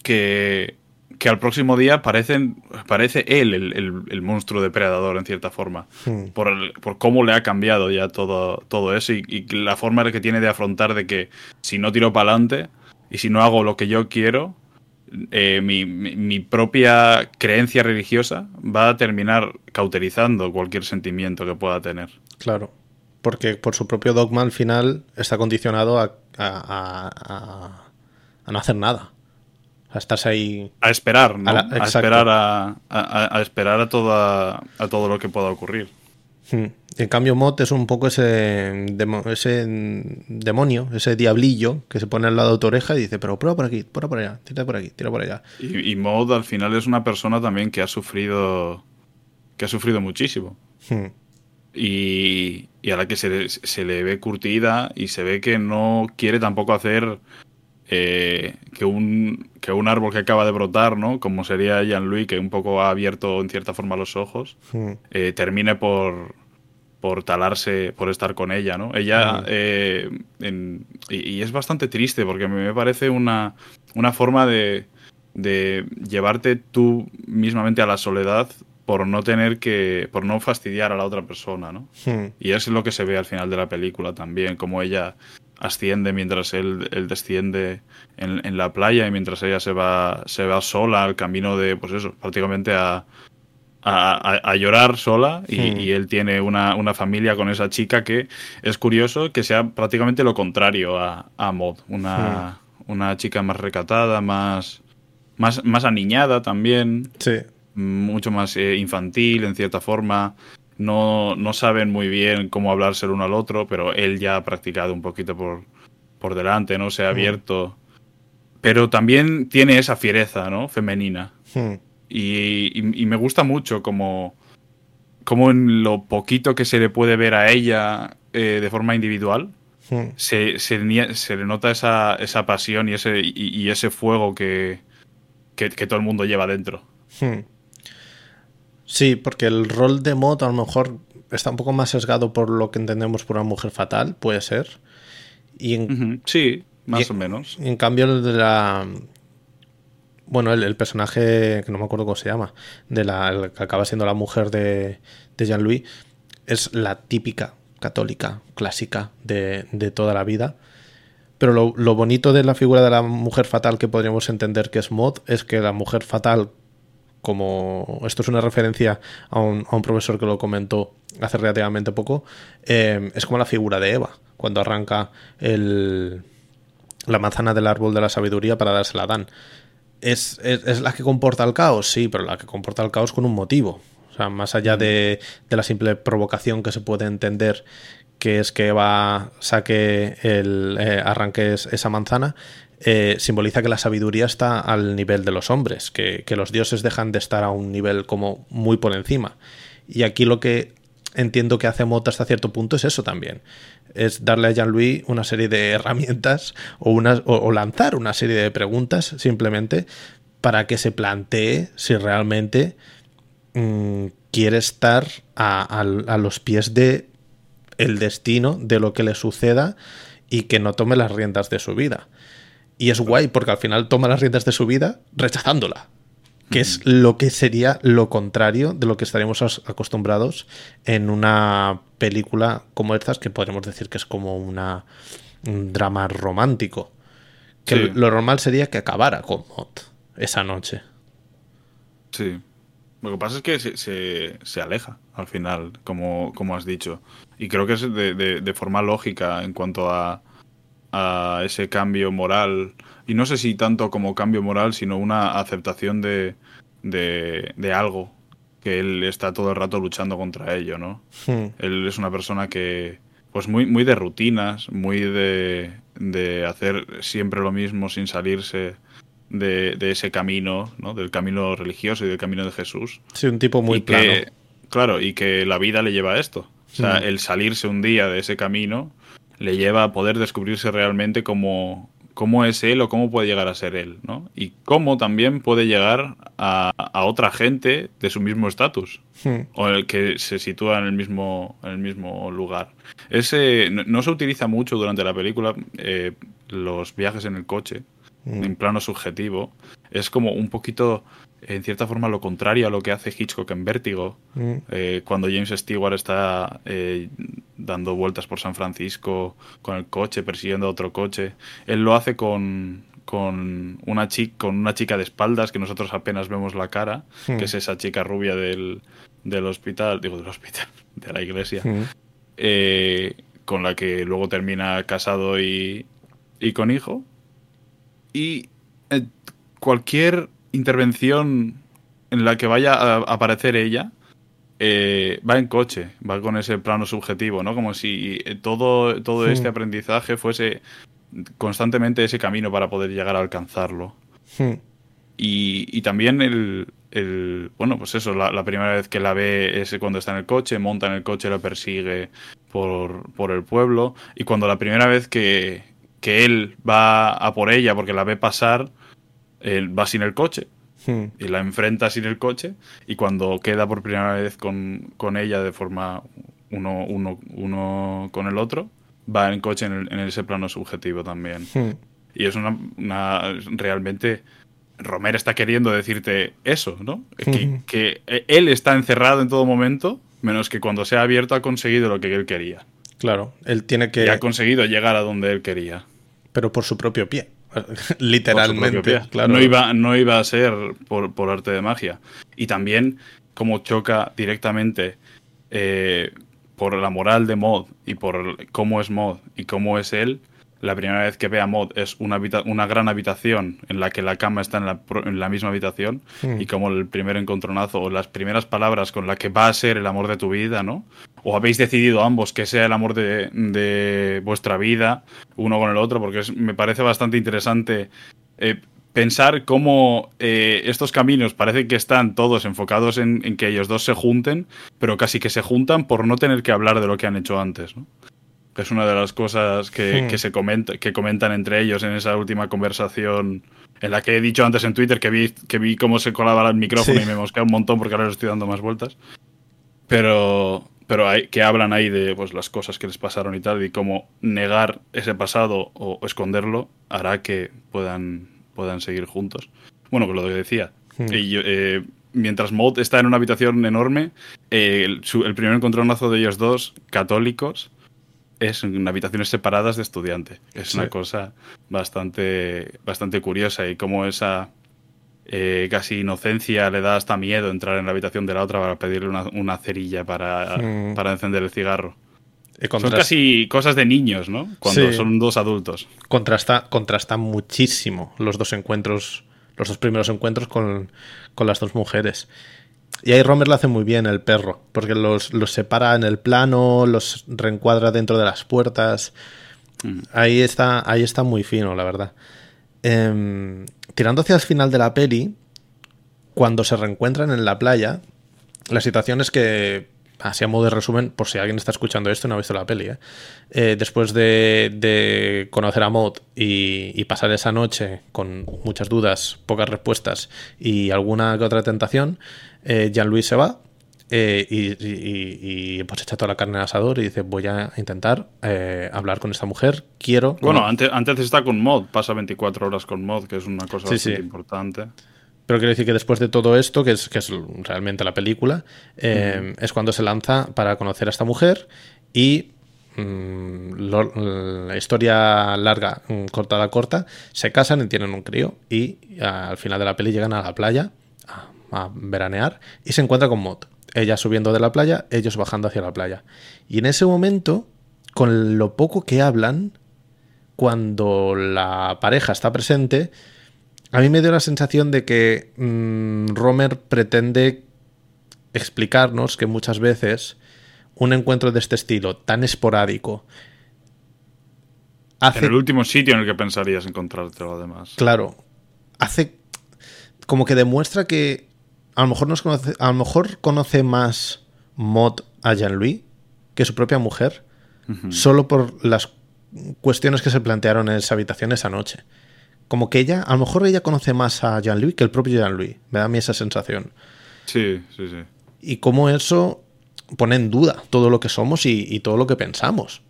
que, que al próximo día parecen, parece él el, monstruo depredador en cierta forma, hmm. por, por, cómo le ha cambiado ya todo, todo eso y, la forma que tiene de afrontar de que si no tiro para adelante y si no hago lo que yo quiero, eh, mi, mi, propia creencia religiosa va a terminar cauterizando cualquier sentimiento que pueda tener. Claro, porque por su propio dogma al final está condicionado a, a, a no hacer nada a estarse ahí. A esperar, ¿no? A, esperar a, esperar a, toda, a todo lo que pueda ocurrir. Hmm. En cambio, Mott es un poco ese, ese demonio, ese diablillo que se pone al lado de tu oreja y dice, pero prueba por aquí, prueba por allá, tira por aquí, tira por allá. Y, y Mod al final es una persona también que ha sufrido que ha sufrido muchísimo. Hmm. Y, y, a la que se, se, le ve curtida y se ve que no quiere tampoco hacer eh, que, un, que un árbol que acaba de brotar, ¿no? Como sería Jean-Louis, que un poco ha abierto en cierta forma los ojos, eh, termine por, por talarse, por estar con ella, ¿no? Ella, eh, y, es bastante triste porque me parece una, una forma de, de llevarte tú mismamente a la soledad por no tener que, por no fastidiar a la otra persona, ¿no? Y es lo que se ve al final de la película también, como ella asciende mientras él, él desciende en, en la playa y mientras ella se va, se va sola al camino de, pues eso, prácticamente a, a, llorar sola y, Hmm. y él tiene una, una familia con esa chica que es curioso que sea prácticamente lo contrario a, a Maud, una, una chica más recatada, más, más, más aniñada también, Sí. mucho más eh, infantil en cierta forma. No, no saben muy bien cómo hablarse el uno al otro, pero él ya ha practicado un poquito por, por delante, ¿no? Se ha abierto. Pero también tiene esa fiereza, ¿no? Femenina. Hmm. Y, y- y me gusta mucho como, como en lo poquito que se le puede ver a ella eh, de forma individual, Hmm. se, se, le nota esa, esa pasión y ese, y, y ese fuego que, que, que todo el mundo lleva dentro. Hmm. Sí, porque el rol de Mod a lo mejor está un poco más sesgado por lo que entendemos por una mujer fatal, puede ser. Y en, Sí, más Y- o menos. en cambio el de la... Bueno, el, el personaje, que no me acuerdo cómo se llama, de la el que acaba siendo la mujer de, de Jean-Louis, es la típica católica, clásica de, de toda la vida. Pero lo, lo bonito de la figura de la mujer fatal que podríamos entender que es Mod es que la mujer fatal, como esto es una referencia a un, a un profesor que lo comentó hace relativamente poco, eh, es como la figura de Eva, cuando arranca el, la manzana del árbol de la sabiduría para dársela a Adán. ¿Es, es, es la que comporta el caos? Sí, pero la que comporta el caos con un motivo. O sea, más allá de, de la simple provocación que se puede entender, que es que Eva saque el eh, arranque es- esa manzana, eh, simboliza que la sabiduría está al nivel de los hombres, que, los dioses dejan de estar a un nivel como muy por encima. Y aquí lo que entiendo que hace Mota hasta cierto punto es eso también. Es darle a Jean-Louis una serie de herramientas o, unas, o, lanzar una serie de preguntas simplemente para que se plantee si realmente mm, quiere estar a, a- a los pies de el destino de lo que le suceda y que no tome las riendas de su vida. Y es guay porque al final toma las riendas de su vida rechazándola. Que es lo que sería lo contrario de lo que estaríamos as- acostumbrados en una película como estas, que podríamos decir que es como una, un drama romántico. Que Sí. lo normal sería que acabara con Mott esa noche. Sí. Lo que pasa es que se, se- se aleja al final, como, como has dicho. Y creo que es de, de- de forma lógica en cuanto a, a ese cambio moral. Y no sé si tanto como cambio moral, sino una aceptación de, de, de algo que él está todo el rato luchando contra ello, ¿no? Hmm. Él es una persona que, pues muy, muy de rutinas, muy de, de hacer siempre lo mismo sin salirse de, de ese camino, ¿no? Del camino religioso y del camino de Jesús. Sí, un tipo muy y plano. que, claro, y que la vida le lleva a esto. O sea, Mm. el salirse un día de ese camino le lleva a poder descubrirse realmente cómo, cómo es él o cómo puede llegar a ser él, ¿no? Y cómo también puede llegar a, a otra gente de su mismo estatus Hmm. o el que se sitúa en el mismo, en el mismo lugar. Ese, no, no se utiliza mucho durante la película eh, los viajes en el coche, Mm. en plano subjetivo. Es como un poquito, en cierta forma, lo contrario a lo que hace Hitchcock en Vértigo, Mm. eh, cuando James Stewart está eh, dando vueltas por San Francisco con el coche, persiguiendo a otro coche. Él lo hace con, con, una, chica, con una chica de espaldas que nosotros apenas vemos la cara, Hmm. que es esa chica rubia del, del hospital, digo del hospital, <laughs> de la iglesia, Mm. eh, con la que luego termina casado y, y con hijo. Y cualquier intervención en la que vaya a aparecer ella, eh, va en coche, va con ese plano subjetivo, ¿no? Como si eh, todo, todo Sí. este aprendizaje fuese constantemente ese camino para poder llegar a alcanzarlo. Y, y también el, el- bueno, pues eso, la, la primera vez que la ve es cuando está en el coche, monta en el coche, la persigue por, por el pueblo. Y cuando la primera vez que, que él va a por ella porque la ve pasar, él va sin el coche Hmm. y la enfrenta sin el coche. Y cuando queda por primera vez con, con ella de forma uno, uno, uno con el otro, va en coche en, el- en ese plano subjetivo también. Hmm. Y es una, una realmente Romer está queriendo decirte eso, ¿no? Que, que, él está encerrado en todo momento, menos que cuando se ha abierto ha conseguido lo que él quería. Claro, él tiene que... Y ha conseguido llegar a donde él quería. Pero por su propio pie. <laughs> Literalmente. Claro. No, iba, no iba a ser por, por, arte de magia. Y también como choca directamente eh, por la moral de Mod y por cómo es Mod y cómo es él, la primera vez que ve a Mod es una, una gran habitación en la que la cama está en la, en la misma habitación hmm. y como el primer encontronazo o las primeras palabras con las que va a ser el amor de tu vida, ¿no? O habéis decidido ambos que sea el amor de, de vuestra vida, uno con el otro, porque me parece bastante interesante eh, pensar cómo eh, estos caminos parece que están todos enfocados en, en, que ellos dos se junten, pero casi que se juntan por no tener que hablar de lo que han hecho antes, ¿no? Que es una de las cosas que, hmm. se comenta, que comentan entre ellos en esa última conversación en la que he dicho antes en Twitter que vi, que vi cómo se colaba el micrófono y me mosquea un montón porque ahora le estoy dando más vueltas. Pero, pero hay, que hablan ahí de pues, las cosas que les pasaron y tal, y cómo negar ese pasado o, esconderlo hará que puedan, puedan seguir juntos. Bueno, que lo que decía. Hmm. Eh, mientras Maud está en una habitación enorme, eh, el, el primer encontronazo de ellos dos, católicos, es en habitaciones separadas de estudiante. Es una cosa bastante, bastante curiosa y como esa eh, casi inocencia le da hasta miedo entrar en la habitación de la otra para pedirle una, cerilla para, mm. para, encender el cigarro. Son casi cosas de niños, ¿no? Cuando son dos adultos. Contrasta, contrasta muchísimo los dos encuentros, los dos primeros encuentros con, con las dos mujeres. Y ahí Romer lo hace muy bien, el perro, porque los, separa en el plano, los reencuadra dentro de las puertas. Mm. Ahí, está, ahí está muy fino, la verdad. Em, tirando hacia el final de la peli, cuando se reencuentran en la playa, la situación es que, así a modo de resumen, por si alguien está escuchando esto y no ha visto la peli, ¿eh? Eh, después de, conocer a Maud y, y, pasar esa noche con muchas dudas, pocas respuestas y alguna que otra tentación, eh, Jean-Louis se va eh, y, pues echa toda la carne al asador y dice voy a intentar eh, hablar con esta mujer, quiero... Bueno, antes, antes está con Mod, pasa 24 horas con Mod, que es una cosa bastante importante. Pero quiero decir que después de todo esto, que es, que es realmente la película, es cuando se lanza para conocer a esta mujer y mm, la historia larga, mm, cortada corta, se casan y tienen un crío y al final de la peli llegan a la playa a veranear y se encuentra con Mott. Ella subiendo de la playa, ellos bajando hacia la playa. Y en ese momento, con lo poco que hablan, cuando la pareja está presente, a mí me dio la sensación de que mm, Romer pretende explicarnos que muchas veces un encuentro de este estilo, tan esporádico, hace... En el último sitio en el que pensarías encontrártelo, además. Claro, hace como que demuestra que a lo mejor, nos conoce, a lo mejor conoce más Mod a Jean-Louis que su propia mujer, solo por las cuestiones que se plantearon en esa habitación esa noche. Como que ella, a lo mejor ella conoce más a Jean-Louis que el propio Jean-Louis. Me da a mí esa sensación. Sí, sí, sí. Y cómo eso pone en duda todo lo que somos y todo lo que pensamos.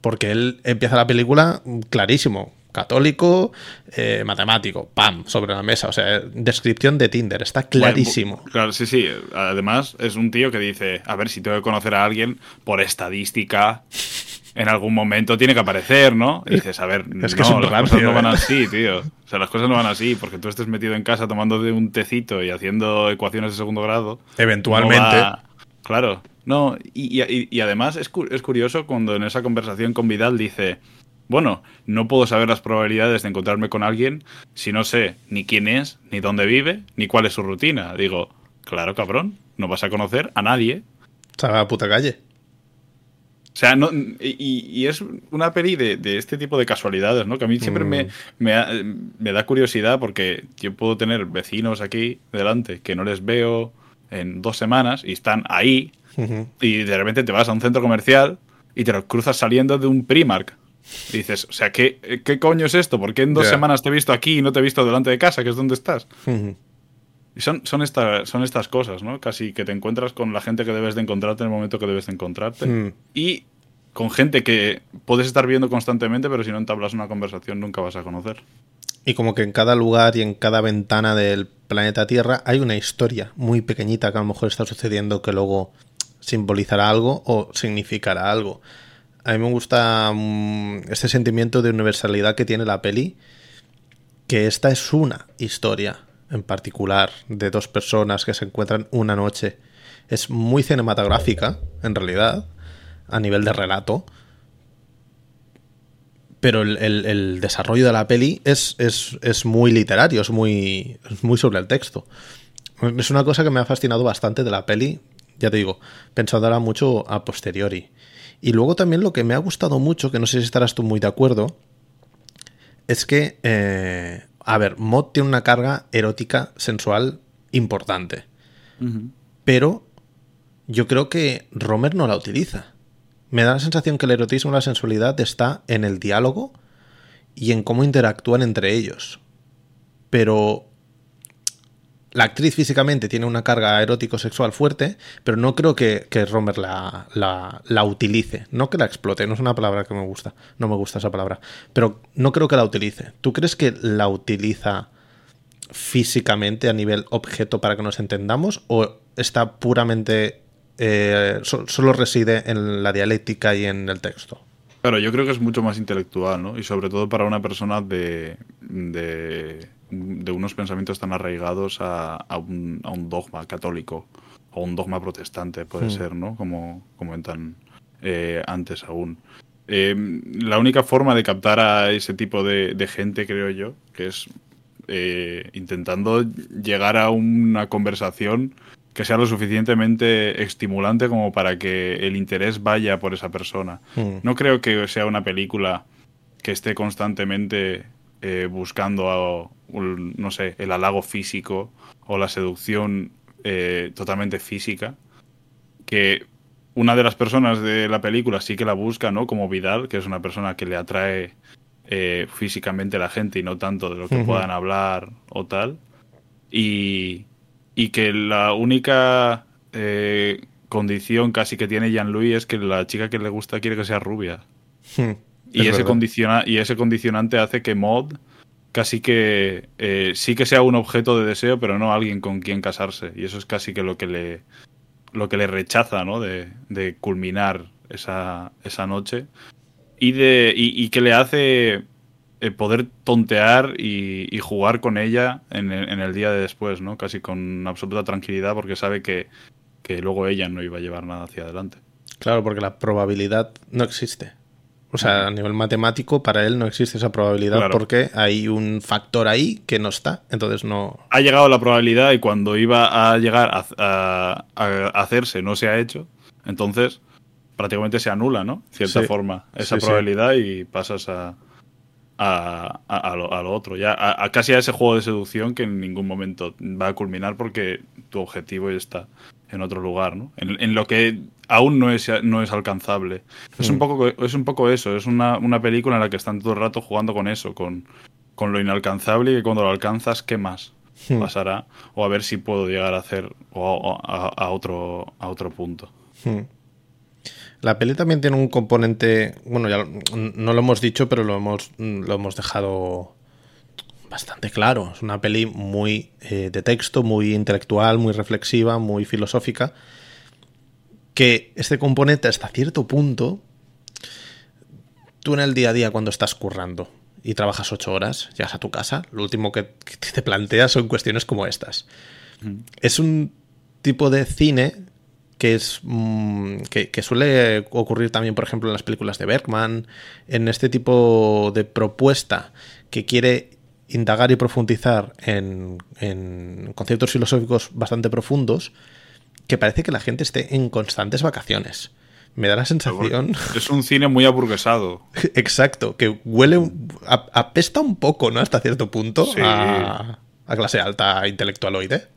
Porque él empieza la película clarísimo, católico, eh, matemático, pam, sobre la mesa. O sea, descripción de Tinder, está clarísimo. claro, sí, sí. Además, es un tío que dice, a ver, si tengo que conocer a alguien, por estadística, en algún momento tiene que aparecer, ¿no? Y dices, a ver, <laughs> es que no, las cosas no van ¿eh? así, tío. O sea, las cosas no van así, porque tú estés metido en casa tomando un tecito y haciendo ecuaciones de segundo grado. Eventualmente. Claro. No, y, y además es, es curioso cuando en esa conversación con Vidal dice, bueno, no puedo saber las probabilidades de encontrarme con alguien si no sé ni quién es, ni dónde vive, ni cuál es su rutina. Digo, claro, cabrón, no vas a conocer a nadie. a la puta calle. O sea, no, y, es una peli de, este tipo de casualidades, ¿no? Que a mí siempre me, mm. me, da curiosidad porque yo puedo tener vecinos aquí delante que no les veo en dos semanas y están ahí y de repente te vas a un centro comercial y te los cruzas saliendo de un Primark dices, o sea, ¿qué, ¿qué, coño es esto? ¿Por qué en dos semanas te he visto aquí y no te he visto delante de casa, que es donde estás? Y son, son, son estas cosas, ¿no? Casi que te encuentras con la gente que debes de encontrarte en el momento que debes de encontrarte. Hmm. Y con gente que puedes estar viendo constantemente, pero si no entablas una conversación nunca vas a conocer. Y como que en cada lugar y en cada ventana del planeta Tierra hay una historia muy pequeñita que a lo mejor está sucediendo que luego simbolizará algo o significará algo. A mí me gusta mm, este sentimiento de universalidad que tiene la peli, que esta es una historia en particular de dos personas que se encuentran una noche. Es muy cinematográfica, en realidad, a nivel de relato. Pero el, desarrollo de la peli es, es, muy literario, es muy, es muy sobre el texto. Es una cosa que me ha fascinado bastante de la peli, ya te digo, ahora mucho a posteriori. Y luego también lo que me ha gustado mucho, que no sé si estarás tú muy de acuerdo, es que, eh, a ver, Mod tiene una carga erótica sensual importante. Pero yo creo que Romer no la utiliza. Me da la sensación que el erotismo y la sensualidad está en el diálogo y en cómo interactúan entre ellos. Pero la actriz físicamente tiene una carga erótico-sexual fuerte, pero no creo que, Romer la, la, utilice. No que la explote, no es una palabra que me gusta. No me gusta esa palabra. Pero no creo que la utilice. ¿Tú crees que la utiliza físicamente a nivel objeto para que nos entendamos? ¿O está puramente. Eh, solo reside en la dialéctica y en el texto? Claro, yo creo que es mucho más intelectual, ¿no? Y sobre todo para una persona de de unos pensamientos tan arraigados a, un, dogma católico o un dogma protestante, puede hmm. ser, ¿no? Como comentan eh, antes aún. Em, la única forma de captar a ese tipo de, gente, creo yo, que es eh, intentando llegar a una conversación que sea lo suficientemente estimulante como para que el interés vaya por esa persona. Hmm. No creo que sea una película que esté constantemente eh, buscando, no sé, el halago físico o la seducción eh, totalmente física, que una de las personas de la película sí que la busca, ¿no? Como Vidal, que es una persona que le atrae eh, físicamente a la gente y no tanto de lo que puedan hablar o tal. Y, y que la única condición casi que tiene Jean-Louis es que la chica que le gusta quiere que sea rubia. Y ese, condiciona, y ese condicionante hace que Mod casi que eh, sí que sea un objeto de deseo, pero no alguien con quien casarse. Y eso es casi que lo que le, lo que le rechaza, ¿no? De, culminar esa, esa, noche. Y, de, y, que le hace eh, poder tontear y, jugar con ella en el, en el, día de después, ¿no? Casi con absoluta tranquilidad porque sabe que, que luego ella no iba a llevar nada hacia adelante. Claro, porque la probabilidad no existe. O sea, a nivel matemático, para él no existe esa probabilidad porque hay un factor ahí que no está. Entonces no. Ha llegado la probabilidad y cuando iba a llegar a, hacerse no se ha hecho. Entonces prácticamente se anula, ¿no? De cierta forma, esa probabilidad y pasas a, a, lo, otro. Ya a, casi a ese juego de seducción que en ningún momento va a culminar porque tu objetivo ya está en otro lugar, ¿no? En, lo que aún no es, no es alcanzable. Es, un hmm. poco, es un poco eso, es una, película en la que están todo el rato jugando con eso, con, con lo inalcanzable y que cuando lo alcanzas, ¿qué más hmm. pasará? O a ver si puedo llegar a hacer o a, otro, a otro punto. Hmm. La peli también tiene un componente, bueno, ya no lo hemos dicho, pero lo hemos, lo hemos dejado bastante claro. Es una peli muy eh, de texto, muy intelectual, muy reflexiva, muy filosófica. Que este componente hasta cierto punto, tú en el día a día cuando estás currando y trabajas ocho horas, llegas a tu casa, lo último que te planteas son cuestiones como estas. Es un tipo de cine que es mm, que, que, suele ocurrir también, por ejemplo, en las películas de Bergman, en este tipo de propuesta que quiere indagar y profundizar en, conceptos filosóficos bastante profundos que parece que la gente esté en constantes vacaciones. Me da la sensación. Es un cine muy aburguesado. <laughs> Exacto, que huele. apesta un poco, ¿no? Hasta cierto punto a, clase alta intelectualoide.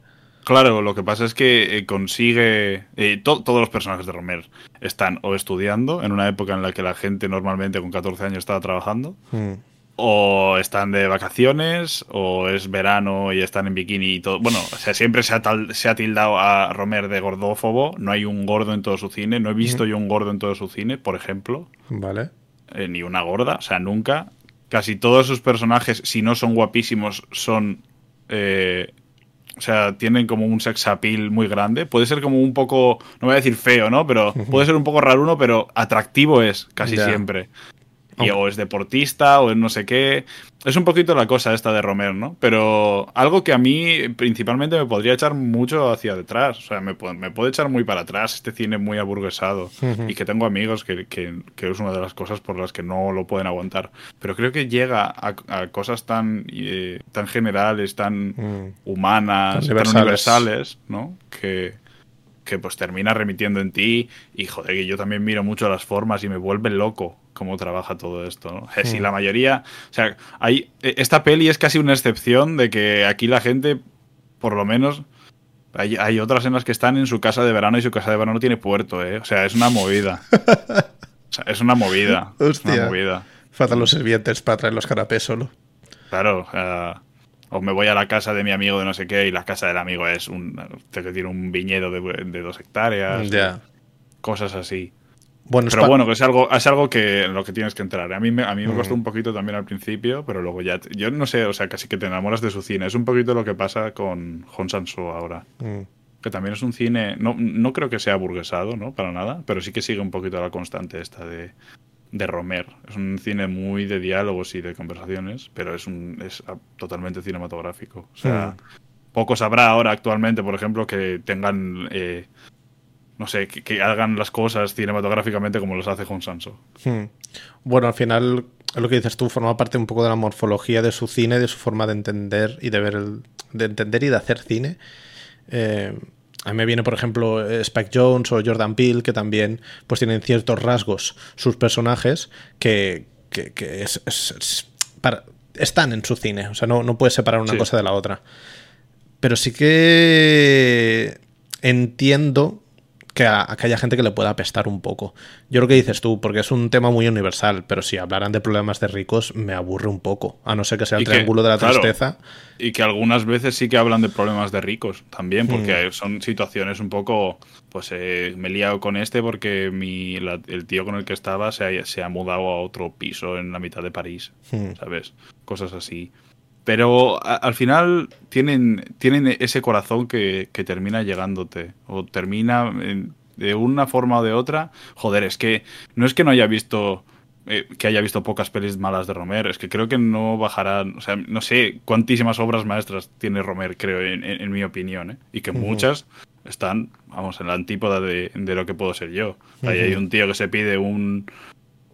Claro, lo que pasa es que eh, consigue. Eh, todos los personajes de Romer están o estudiando, en una época en la que la gente normalmente con 14 años estaba trabajando, mm o están de vacaciones, o es verano y están en bikini y todo. Bueno, o sea, siempre se ha, se ha tildado a Romer de gordófobo. No hay un gordo en todo su cine. No he visto yo un gordo en todo su cine, por ejemplo. Vale. Eh, ni una gorda, o sea, nunca. casi todos sus personajes, si no son guapísimos, son eh, o sea, tienen como un sex appeal muy grande. Puede ser como un poco, no voy a decir feo, ¿no? Pero puede ser un poco raro uno, pero atractivo es casi siempre. Y o es deportista o es no sé qué. Es un poquito la cosa esta de Romer, ¿no? Pero algo que a mí principalmente me podría echar mucho hacia detrás. O sea, me, me puede echar muy para atrás este cine muy aburguesado. Y que tengo amigos que, que, es una de las cosas por las que no lo pueden aguantar. Pero creo que llega a, cosas tan, eh, tan generales, tan mm. humanas, tan universales, ¿no? Que, que pues termina remitiendo en ti y joder, que yo también miro mucho las formas y me vuelve loco cómo trabaja todo esto. ¿no? Si hmm. la mayoría, o sea, hay, e, esta peli es casi una excepción de que aquí la gente, por lo menos, hay, hay, otras en las que están en su casa de verano y su casa de verano no tiene puerto, ¿eh? O sea, es una movida. o sea, es una movida. Hostia. una movida. Faltan los sirvientes para traer los canapés solo. Claro, o sea, o me voy a la casa de mi amigo de no sé qué y la casa del amigo es un que tiene un viñedo de, dos hectáreas. Ya. Cosas así. Bueno, pero bueno, que es algo, es algo que lo que tienes que entrar. A mí me, a mí me costó un poquito también al principio, pero luego ya. Yo no sé, o sea, casi que te enamoras de su cine. Es un poquito lo que pasa con Hong Sanso ahora. Mm. Que también es un cine. No, no creo que sea burguesado, ¿no? Para nada, pero sí que sigue un poquito la constante esta de, de Romer. Es un cine muy de diálogos y de conversaciones, pero es, un, es totalmente cinematográfico. O sea, mm. pocos habrá ahora actualmente, por ejemplo, que tengan, eh, no sé, que, hagan las cosas cinematográficamente como los hace Jon Sanso. Hmm. Bueno, al final, lo que dices tú forma parte un poco de la morfología de su cine, de su forma de entender y de ver, de entender y de hacer cine. Eh, a mí me viene, por ejemplo, Spike Jones o Jordan Peele, que también pues tienen ciertos rasgos sus personajes que, están en su cine. O sea, no, no puedes separar una cosa de la otra. Pero sí que entiendo que, haya gente que le pueda apestar un poco. Yo lo que dices tú, porque es un tema muy universal, pero si hablaran de problemas de ricos, me aburre un poco, a no ser que sea el triángulo de la tristeza. y que algunas veces sí que hablan de problemas de ricos también, porque mm. son situaciones un poco, pues eh, me he liado con este porque mi, el tío con el que estaba se ha, se ha, mudado a otro piso en la mitad de París, mm. ¿sabes? Cosas así. Pero al final tienen, tienen ese corazón que, termina llegándote. O termina de una forma o de otra. Joder, es que no es que no haya visto. Eh, que haya visto pocas pelis malas de Romer. Es que creo que no bajarán. O sea, no sé cuántísimas obras maestras tiene Romer, creo, en, mi opinión. ¿eh? Y que muchas están, vamos, en la antípoda de, lo que puedo ser yo. Ahí hay un tío que se pide un,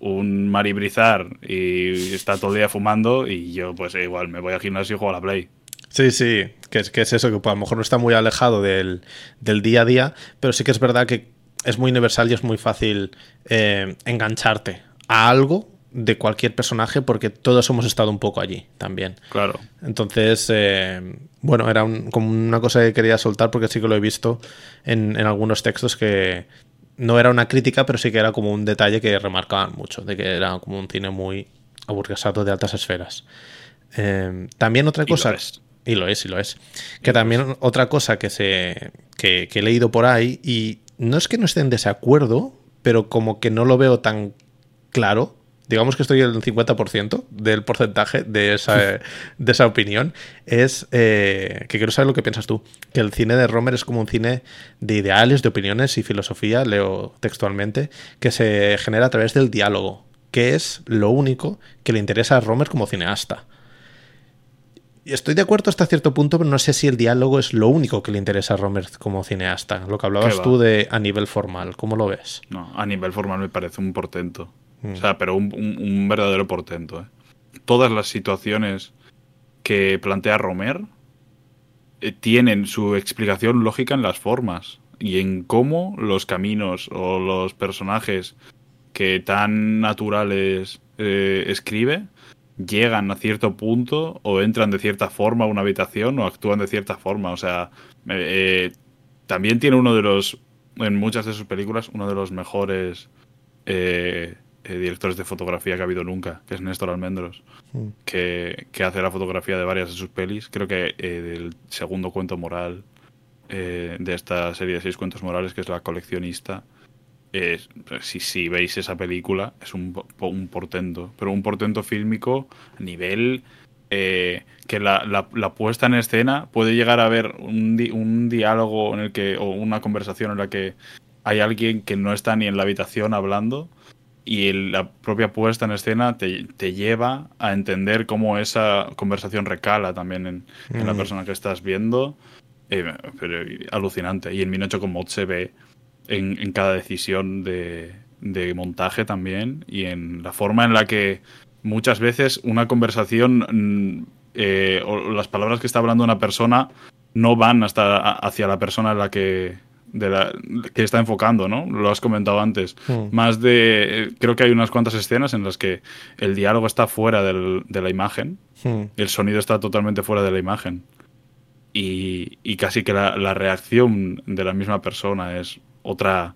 un maribrizar y está todo el día fumando y yo pues igual me voy al gimnasio y juego a la Play. Sí, sí, que es, que es eso, que pues, a lo mejor no está muy alejado del, día a día, pero sí que es verdad que es muy universal y es muy fácil eh, engancharte a algo de cualquier personaje porque todos hemos estado un poco allí también. Claro. Entonces, eh, bueno, era como una cosa que quería soltar porque sí que lo he visto en, en algunos textos que, no era una crítica, pero sí que era como un detalle que remarcaban mucho, de que era como un cine muy aburguesado de altas esferas. Eh, también otra cosa... Y lo es, y lo es. Que también otra cosa que, se, que, he leído por ahí, y no es que no esté en desacuerdo, pero como que no lo veo tan claro, digamos que estoy en el 50% del porcentaje de esa, de esa opinión, es eh, que quiero saber lo que piensas tú, que el cine de Romer es como un cine de ideales, de opiniones y filosofía, leo textualmente, que se genera a través del diálogo, que es lo único que le interesa a Romer como cineasta. Y estoy de acuerdo hasta cierto punto, pero no sé si el diálogo es lo único que le interesa a Romer como cineasta. Lo que hablabas tú de a nivel formal, ¿cómo lo ves? No, a nivel formal me parece un portento. O mm. sea, pero un, verdadero portento. ¿eh? Todas las situaciones que plantea Romer eh, tienen su explicación lógica en las formas y en cómo los caminos o los personajes que tan naturales eh, escribe llegan a cierto punto o entran de cierta forma a una habitación o actúan de cierta forma. O sea, también tiene uno de los, en muchas de sus películas, uno de los mejores eh, directores de fotografía que ha habido nunca, que es Néstor Almendros, mm. que, hace la fotografía de varias de sus pelis. Creo que eh, del segundo cuento moral eh, de esta serie de seis cuentos morales, que es La coleccionista, es, si, si veis esa película, es un, po- un portento, pero un portento fílmico a nivel eh, que la, la- la puesta en escena puede llegar a haber un, di- un diálogo en el que, o una conversación en la que hay alguien que no está ni en la habitación hablando y el- la propia puesta en escena te, te lleva a entender cómo esa conversación recala también en, en la Mm. persona que estás viendo. Eh, pero alucinante. Y en Minocho con Mod se ve en, en cada decisión de, de montaje también y en la forma en la que muchas veces una conversación mm, eh, o las palabras que está hablando una persona no van hasta a- hacia la persona en la que de la, que está enfocando, ¿no? Lo has comentado antes. Mm. Más de. Creo que hay unas cuantas escenas en las que el diálogo está fuera del- de la imagen Mm. el sonido está totalmente fuera de la imagen. Y, y casi que la, la reacción de la misma persona es otra,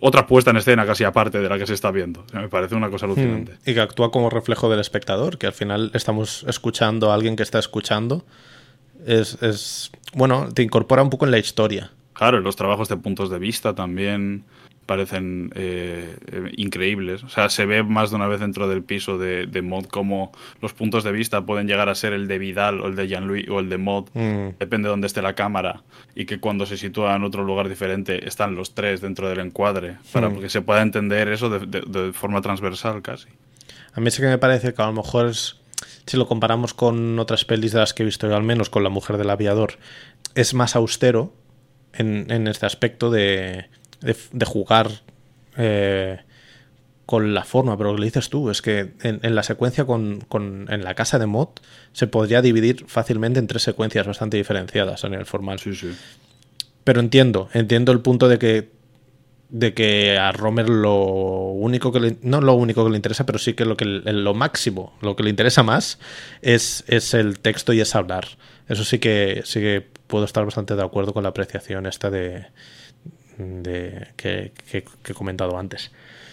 otra puesta en escena casi aparte de la que se está viendo. O sea, me parece una cosa alucinante. Mm. Y que actúa como reflejo del espectador, que al final estamos escuchando a alguien que está escuchando. Es, es- bueno, te incorpora un poco en la historia. Claro, los trabajos de puntos de vista también parecen eh, eh, increíbles. O sea, se ve más de una vez dentro del piso de, de Mod cómo los puntos de vista pueden llegar a ser el de Vidal o el de Jean-Louis o el de Mod. Mm. depende de dónde esté la cámara y que cuando se sitúa en otro lugar diferente están los tres dentro del encuadre para Hmm. que se pueda entender eso de, de- de forma transversal casi. A mí sí que me parece que a lo mejor es, si lo comparamos con otras pelis de las que he visto yo, al menos con La Mujer del Aviador, es más austero en, en este aspecto de, de, de jugar eh, con la forma. Pero lo que dices tú es que en, en la secuencia con, con- en la casa de Mod se podría dividir fácilmente en tres secuencias bastante diferenciadas a nivel formal. Sí, sí. Pero entiendo, entiendo el punto de que de que a Romer lo único que le, no lo único que le interesa, pero sí que lo que lo máximo, lo que le interesa más es, es el texto y es hablar. Eso sí que sí que puedo estar bastante de acuerdo con la apreciación esta de, de que, que- he comentado antes.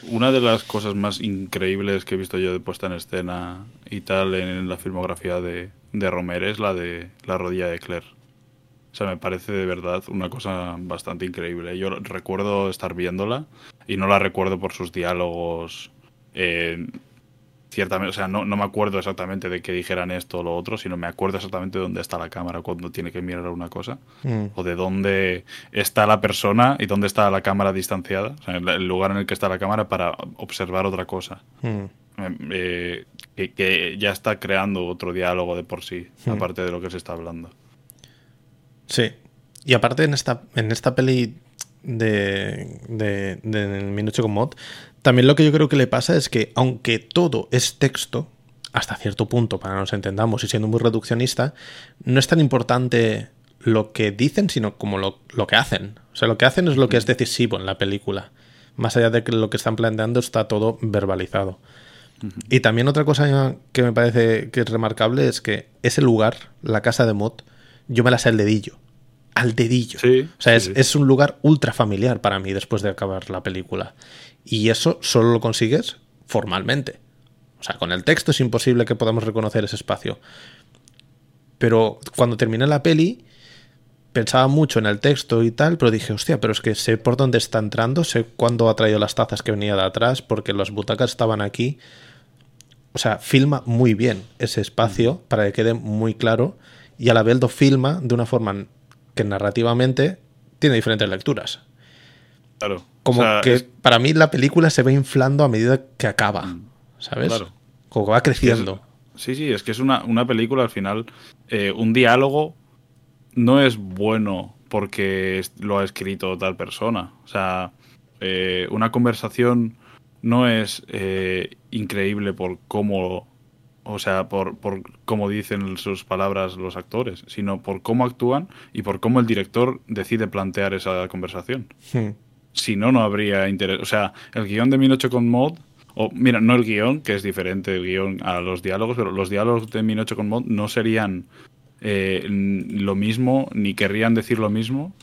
Una de las cosas más increíbles que he visto yo de puesta en escena y tal en la filmografía de, de Romer es la de la rodilla de Claire. O sea, me parece de verdad una cosa bastante increíble. Yo recuerdo estar viéndola y no la recuerdo por sus diálogos. eh, ciertamente, o sea, no, no me acuerdo exactamente de que dijeran esto o lo otro, sino me acuerdo exactamente de dónde está la cámara cuando tiene que mirar una cosa Mm, o de dónde está la persona y dónde está la cámara distanciada, o sea, el lugar en el que está la cámara para observar otra cosa. mm. Eh, eh, que, que ya está creando otro diálogo de por sí, Hmm. aparte de lo que se está hablando. Sí. Y aparte en esta, en esta peli de, de, de Minucho con Mod, también lo que yo creo que le pasa es que aunque todo es texto, hasta cierto punto, para que nos entendamos, y siendo muy reduccionista, no es tan importante lo que dicen, sino como lo, lo que hacen. O sea, lo que hacen es lo que es decisivo en la película. Más allá de que lo que están planteando está todo verbalizado. Y también otra cosa que me parece que es remarcable es que ese lugar, la casa de Mod, yo me la sé al dedillo. Al dedillo. Sí, o sea, sí, es, sí. es un lugar ultra familiar para mí después de acabar la película. Y eso solo lo consigues formalmente. O sea, con el texto es imposible que podamos reconocer ese espacio. Pero cuando terminé la peli, pensaba mucho en el texto y tal, pero dije, hostia, pero es que sé por dónde está entrando, sé cuándo ha traído las tazas que venía de atrás, porque las butacas estaban aquí. O sea, filma muy bien ese espacio para que quede muy claro y a la vez lo filma de una forma que narrativamente tiene diferentes lecturas. Claro. Como O sea, que es- para mí la película se va inflando a medida que acaba, ¿sabes? Claro. Como que va creciendo. Sí, sí, es que es una, una película al final. eh, un diálogo no es bueno porque lo ha escrito tal persona. O sea, eh, una conversación no es eh, increíble por cómo. O sea, por, por cómo dicen sus palabras los actores, sino por cómo actúan y por cómo el director decide plantear esa conversación Hmm. Si no, no habría interés. O sea, el guion de 1008 con mod, o mira, no el guion, que es diferente el guion a los diálogos, pero los diálogos de 1008 con mod no serían eh, lo mismo, ni querrían decir lo mismo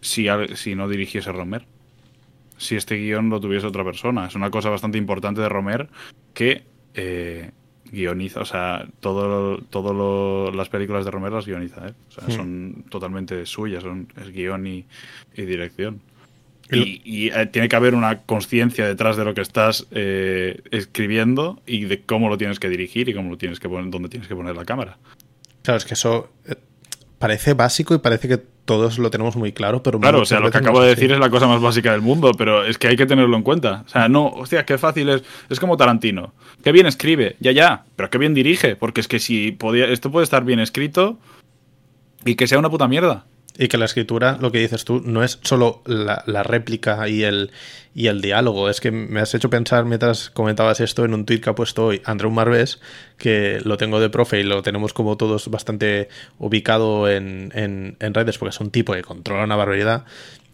si, si no dirigiese Romer. Si este guion lo tuviese otra persona. Es una cosa bastante importante de Romer que eh, guioniza, o sea, todo, todo las películas de Romer las guioniza, ¿eh? O sea, Hmm. son totalmente suyas, son, es guion y, y dirección. Y, y, eh, tiene que haber una conciencia detrás de lo que estás eh, escribiendo y de cómo lo tienes que dirigir y cómo lo tienes que poner, dónde tienes que poner la cámara. Claro, es que eso eh, parece básico y parece que todos lo tenemos muy claro, pero... Claro, o sea, lo que acabo de decir es la cosa más básica del mundo, pero es que hay que tenerlo en cuenta. O sea, no, hostia, qué fácil es. Es como Tarantino. Qué bien escribe, ya, ya, pero qué bien dirige, porque es que si podía, esto puede estar bien escrito y que sea una puta mierda. Y que la escritura, lo que dices tú, no es solo la, réplica y el, y el diálogo. Es que me has hecho pensar mientras comentabas esto en un tweet que ha puesto hoy Andrew Marves, que lo tengo de profe y lo tenemos como todos bastante ubicado en, en, redes, porque es un tipo que controla una barbaridad,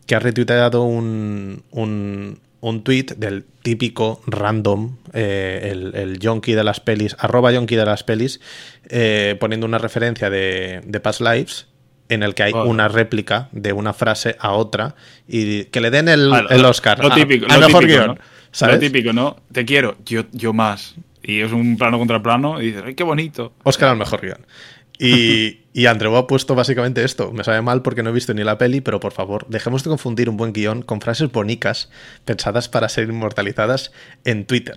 que ha retuiteado un, un, un tweet del típico random, eh, el, el yonki de las pelis, arroba yonki de las pelis, eh, poniendo una referencia de, de Past Lives en el que hay oh. una réplica de una frase a otra y que le den el, el Oscar Lo típico, al lo mejor típico, guion. ¿no? ¿sabes? Lo típico, ¿no? Te quiero, yo, yo más. Y es un plano contra plano y dices, ¡ay, qué bonito! Oscar al mejor guion. Y, y Andreu ha puesto básicamente esto. Me sabe mal porque no he visto ni la peli, pero por favor, dejemos de confundir un buen guion con frases bonicas pensadas para ser inmortalizadas en Twitter.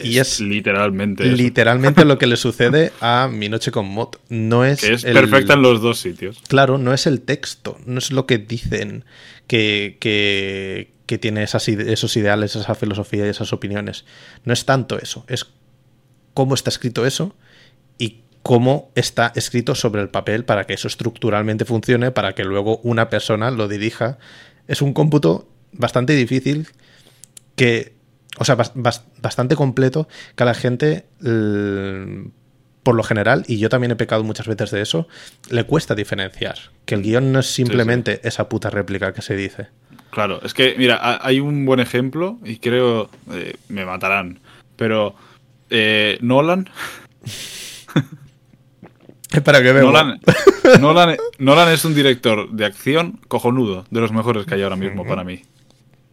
Y es literalmente eso. literalmente <laughs> lo que le sucede a Mi Noche con Mod. No es. Que es el- perfecta en los dos sitios. Claro, no es el texto, no es lo que dicen que, que, que tiene esas, esos ideales, esa filosofía y esas opiniones. No es tanto eso, es cómo está escrito eso y cómo está escrito sobre el papel para que eso estructuralmente funcione, para que luego una persona lo dirija. Es un cómputo bastante difícil que, o sea, bas- bas- bastante completo que a la gente, l- por lo general, y yo también he pecado muchas veces de eso, le cuesta diferenciar. Que el guion no es simplemente esa puta réplica que se dice. Claro, es que, mira, ha- hay un buen ejemplo y creo, eh, me matarán, pero eh, Nolan, <laughs> Para que. Nolan, Nolan, Nolan es un director de acción cojonudo, de los mejores que hay ahora mismo para mí.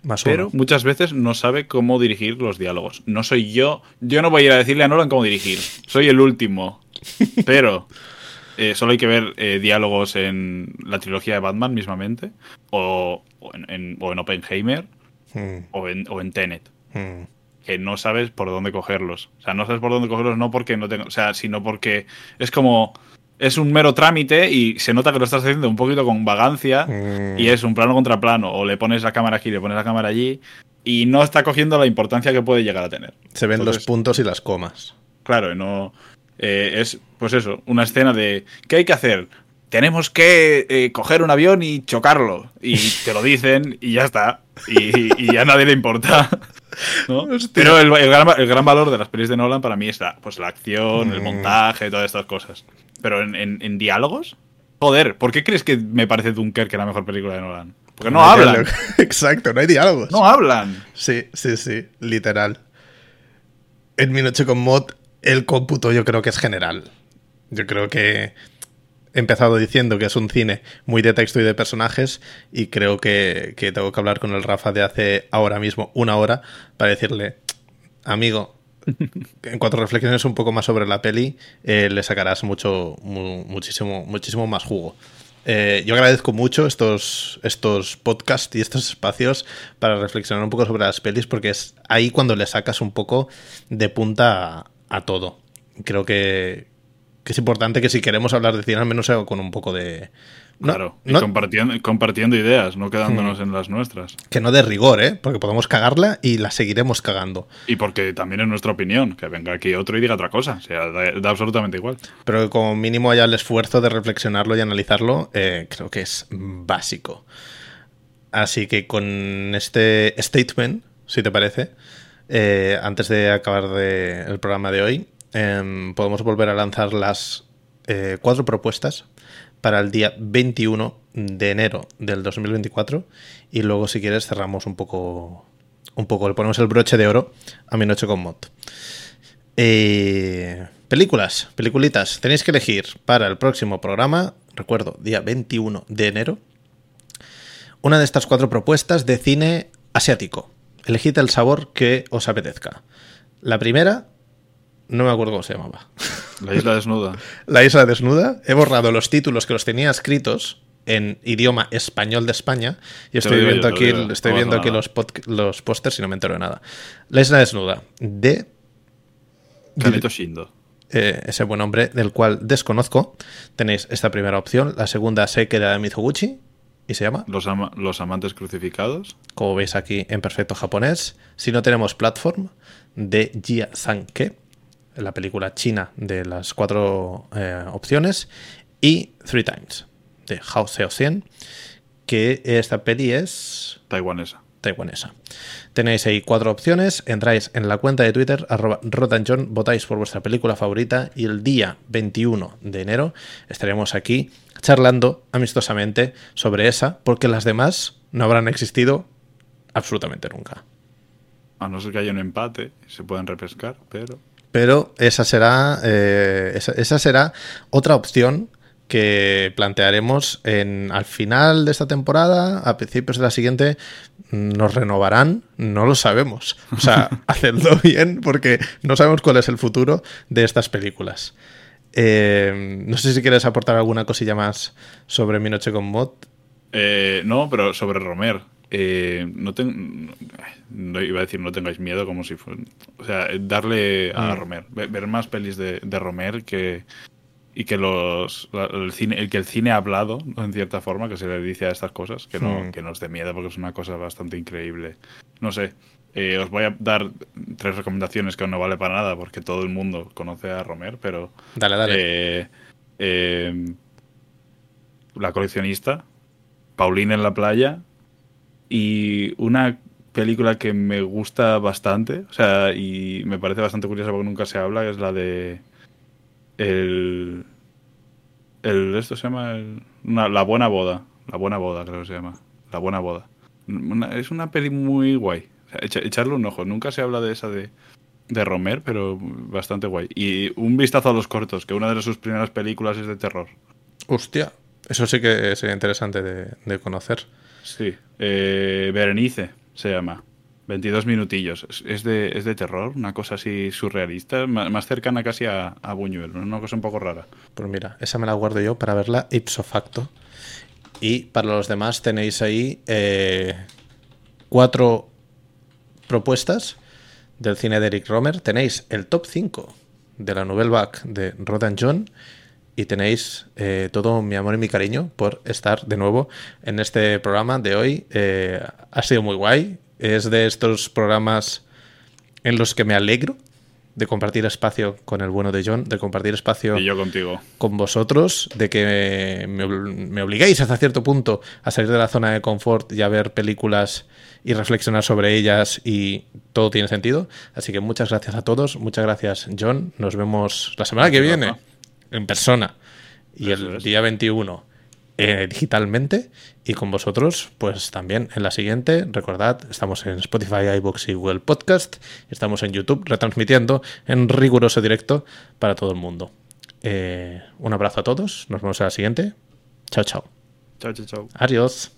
Más Pero uno. muchas veces no sabe cómo dirigir los diálogos. No soy yo. Yo no voy a ir a decirle a Nolan cómo dirigir. Soy el último. <laughs> Pero eh, solo hay que ver eh, diálogos en la trilogía de Batman mismamente. O, o en, en- o en Oppenheimer. Mm, O en, o en Tenet. mm. Que no sabes por dónde cogerlos. O sea, no sabes por dónde cogerlos no porque no tengo. O sea, sino porque es como. Es un mero trámite y se nota que lo estás haciendo un poquito con vagancia. Mm. Y es un plano contra plano, o le pones la cámara aquí, le pones la cámara allí, y no está cogiendo la importancia que puede llegar a tener. Se ven los puntos y las comas. Claro, no. eh, es, pues eso, una escena de. ¿Qué hay que hacer? Tenemos que eh, coger un avión y chocarlo. Y te lo dicen y ya está. Y, y ya a nadie le importa. <laughs> Pero el, el gran, el gran valor de las pelis de Nolan para mí es la, pues, la acción, el Mm. montaje, todas estas cosas. Pero en, en- en diálogos, joder, ¿por qué crees que me parece Dunkerque la mejor película de Nolan? Porque no hablan. diálogo. <laughs> Exacto, no hay diálogos. No hablan. Sí, sí, sí, literal. En mi noche con mod, el cómputo yo creo que es general. Yo creo que he empezado diciendo que es un cine muy de texto y de personajes y creo que, que tengo que hablar con el Rafa de hace ahora mismo una hora para decirle, amigo, en cuanto reflexiones un poco más sobre la peli, eh, le sacarás mucho, mu- muchísimo, muchísimo más jugo. Eh, yo agradezco mucho estos, estos podcasts y estos espacios para reflexionar un poco sobre las pelis, porque es ahí cuando le sacas un poco de punta a, a todo. Creo que, que es importante que si queremos hablar de cine, al menos sea con un poco de. No- Claro, y no- compartiendo, compartiendo ideas, no quedándonos en las nuestras. que no de rigor, ¿eh? Porque podemos cagarla y la seguiremos cagando. Y porque también es nuestra opinión, que venga aquí otro y diga otra cosa. O sea, da, da absolutamente igual. Pero que como mínimo haya el esfuerzo de reflexionarlo y analizarlo, eh, creo que es básico. Así que con este statement, si te parece, eh, antes de acabar de- el programa de hoy, em, podemos volver a lanzar las eh, cuatro propuestas para el día 21 de enero del 2024 y luego si quieres cerramos un poco un poco le ponemos el broche de oro a mi noche con mod eh, películas, peliculitas. Tenéis que elegir para el próximo programa, recuerdo, día 21 de enero, una de estas cuatro propuestas de cine asiático. Elegid el sabor que os apetezca. La primera, no me acuerdo cómo se llamaba. <laughs> La isla desnuda. La isla desnuda. He borrado los títulos que los tenía escritos en idioma español de España. Y estoy viendo yo, aquí, estoy no viendo aquí los, los pósters y no me entero de nada. La isla desnuda de Kaneto Shindo. eh, ese buen hombre del cual desconozco. Tenéis esta primera opción. La segunda se queda de Mizoguchi y se llama, Los, ama- los amantes crucificados. como veis aquí, en perfecto japonés. Si no tenemos Platform de Jia Sanke, la película china de las cuatro eh, opciones. Y Three Times de Hao Xiaoxian, que esta peli es Taiwanesa. taiwanesa. Tenéis ahí cuatro opciones, entráis en la cuenta de Twitter, arroba rotanjohn, votáis por vuestra película favorita y el día 21 de enero estaremos aquí charlando amistosamente sobre esa, porque las demás no habrán existido absolutamente nunca. A no ser que haya un empate, se pueden repescar, pero. Pero esa será, eh, esa, esa será otra opción que plantearemos en, al final de esta temporada, a principios de la siguiente, nos renovarán, no lo sabemos. O sea, <laughs> hacedlo bien porque no sabemos cuál es el futuro de estas películas. Eh, no sé si quieres aportar alguna cosilla más sobre Mi Noche con Mod. Eh, no, pero sobre Romer. Eh, no, ten- no iba a decir no tengáis miedo como si fuera... O sea, darle a Mm. Romer. Ver, más pelis de, de Romer que... Y que los el cine, el que el cine ha hablado, en cierta forma, que se le dice a estas cosas, que no, Mm. que no os dé miedo, porque es una cosa bastante increíble. No sé, eh, os voy a dar tres recomendaciones que aún no vale para nada, porque todo el mundo conoce a Romer, pero Dale, dale. eh, eh, la coleccionista, Paulina en la playa y una película que me gusta bastante, o sea, y me parece bastante curiosa porque nunca se habla, es la de el, el esto se llama el- la buena boda, la buena boda creo que se llama, la buena boda. Es una peli muy guay, echarle un ojo. Nunca se habla de esa de de Romer, pero bastante guay. Y un vistazo a los cortos, que una de sus primeras películas es de terror. Hostia, eso sí que sería interesante de conocer. Sí. Eh, Berenice se llama. 22 minutillos. Es- de, es de terror, una cosa así surrealista, más cercana casi a, a Buñuel, una cosa un poco rara. Pues mira, esa me la guardo yo para verla ipso facto. Y para los demás tenéis ahí eh, cuatro propuestas del cine de Eric Romer. Tenéis el top 5 de la Nouvelle Vague de Rodan John. Y tenéis eh, todo mi amor y mi cariño por estar de nuevo en este programa de hoy. Eh, ha sido muy guay. Es de estos programas en los que me alegro de compartir espacio con el bueno de John, de compartir espacio Y yo contigo. con vosotros, de que me, me obliguéis hasta cierto punto a salir de la zona de confort y a ver películas y reflexionar sobre ellas y todo tiene sentido. Así que muchas gracias a todos, muchas gracias John, nos vemos la semana que viene. En persona y Eso el es. día 21 eh, digitalmente y con vosotros pues también en la siguiente. Recordad, estamos en Spotify, iVoox y Google Podcast. Estamos en YouTube retransmitiendo en riguroso directo para todo el mundo. Eh, un abrazo a todos, nos vemos en la siguiente. Chao, chao. Chao, chao, chao. Adiós.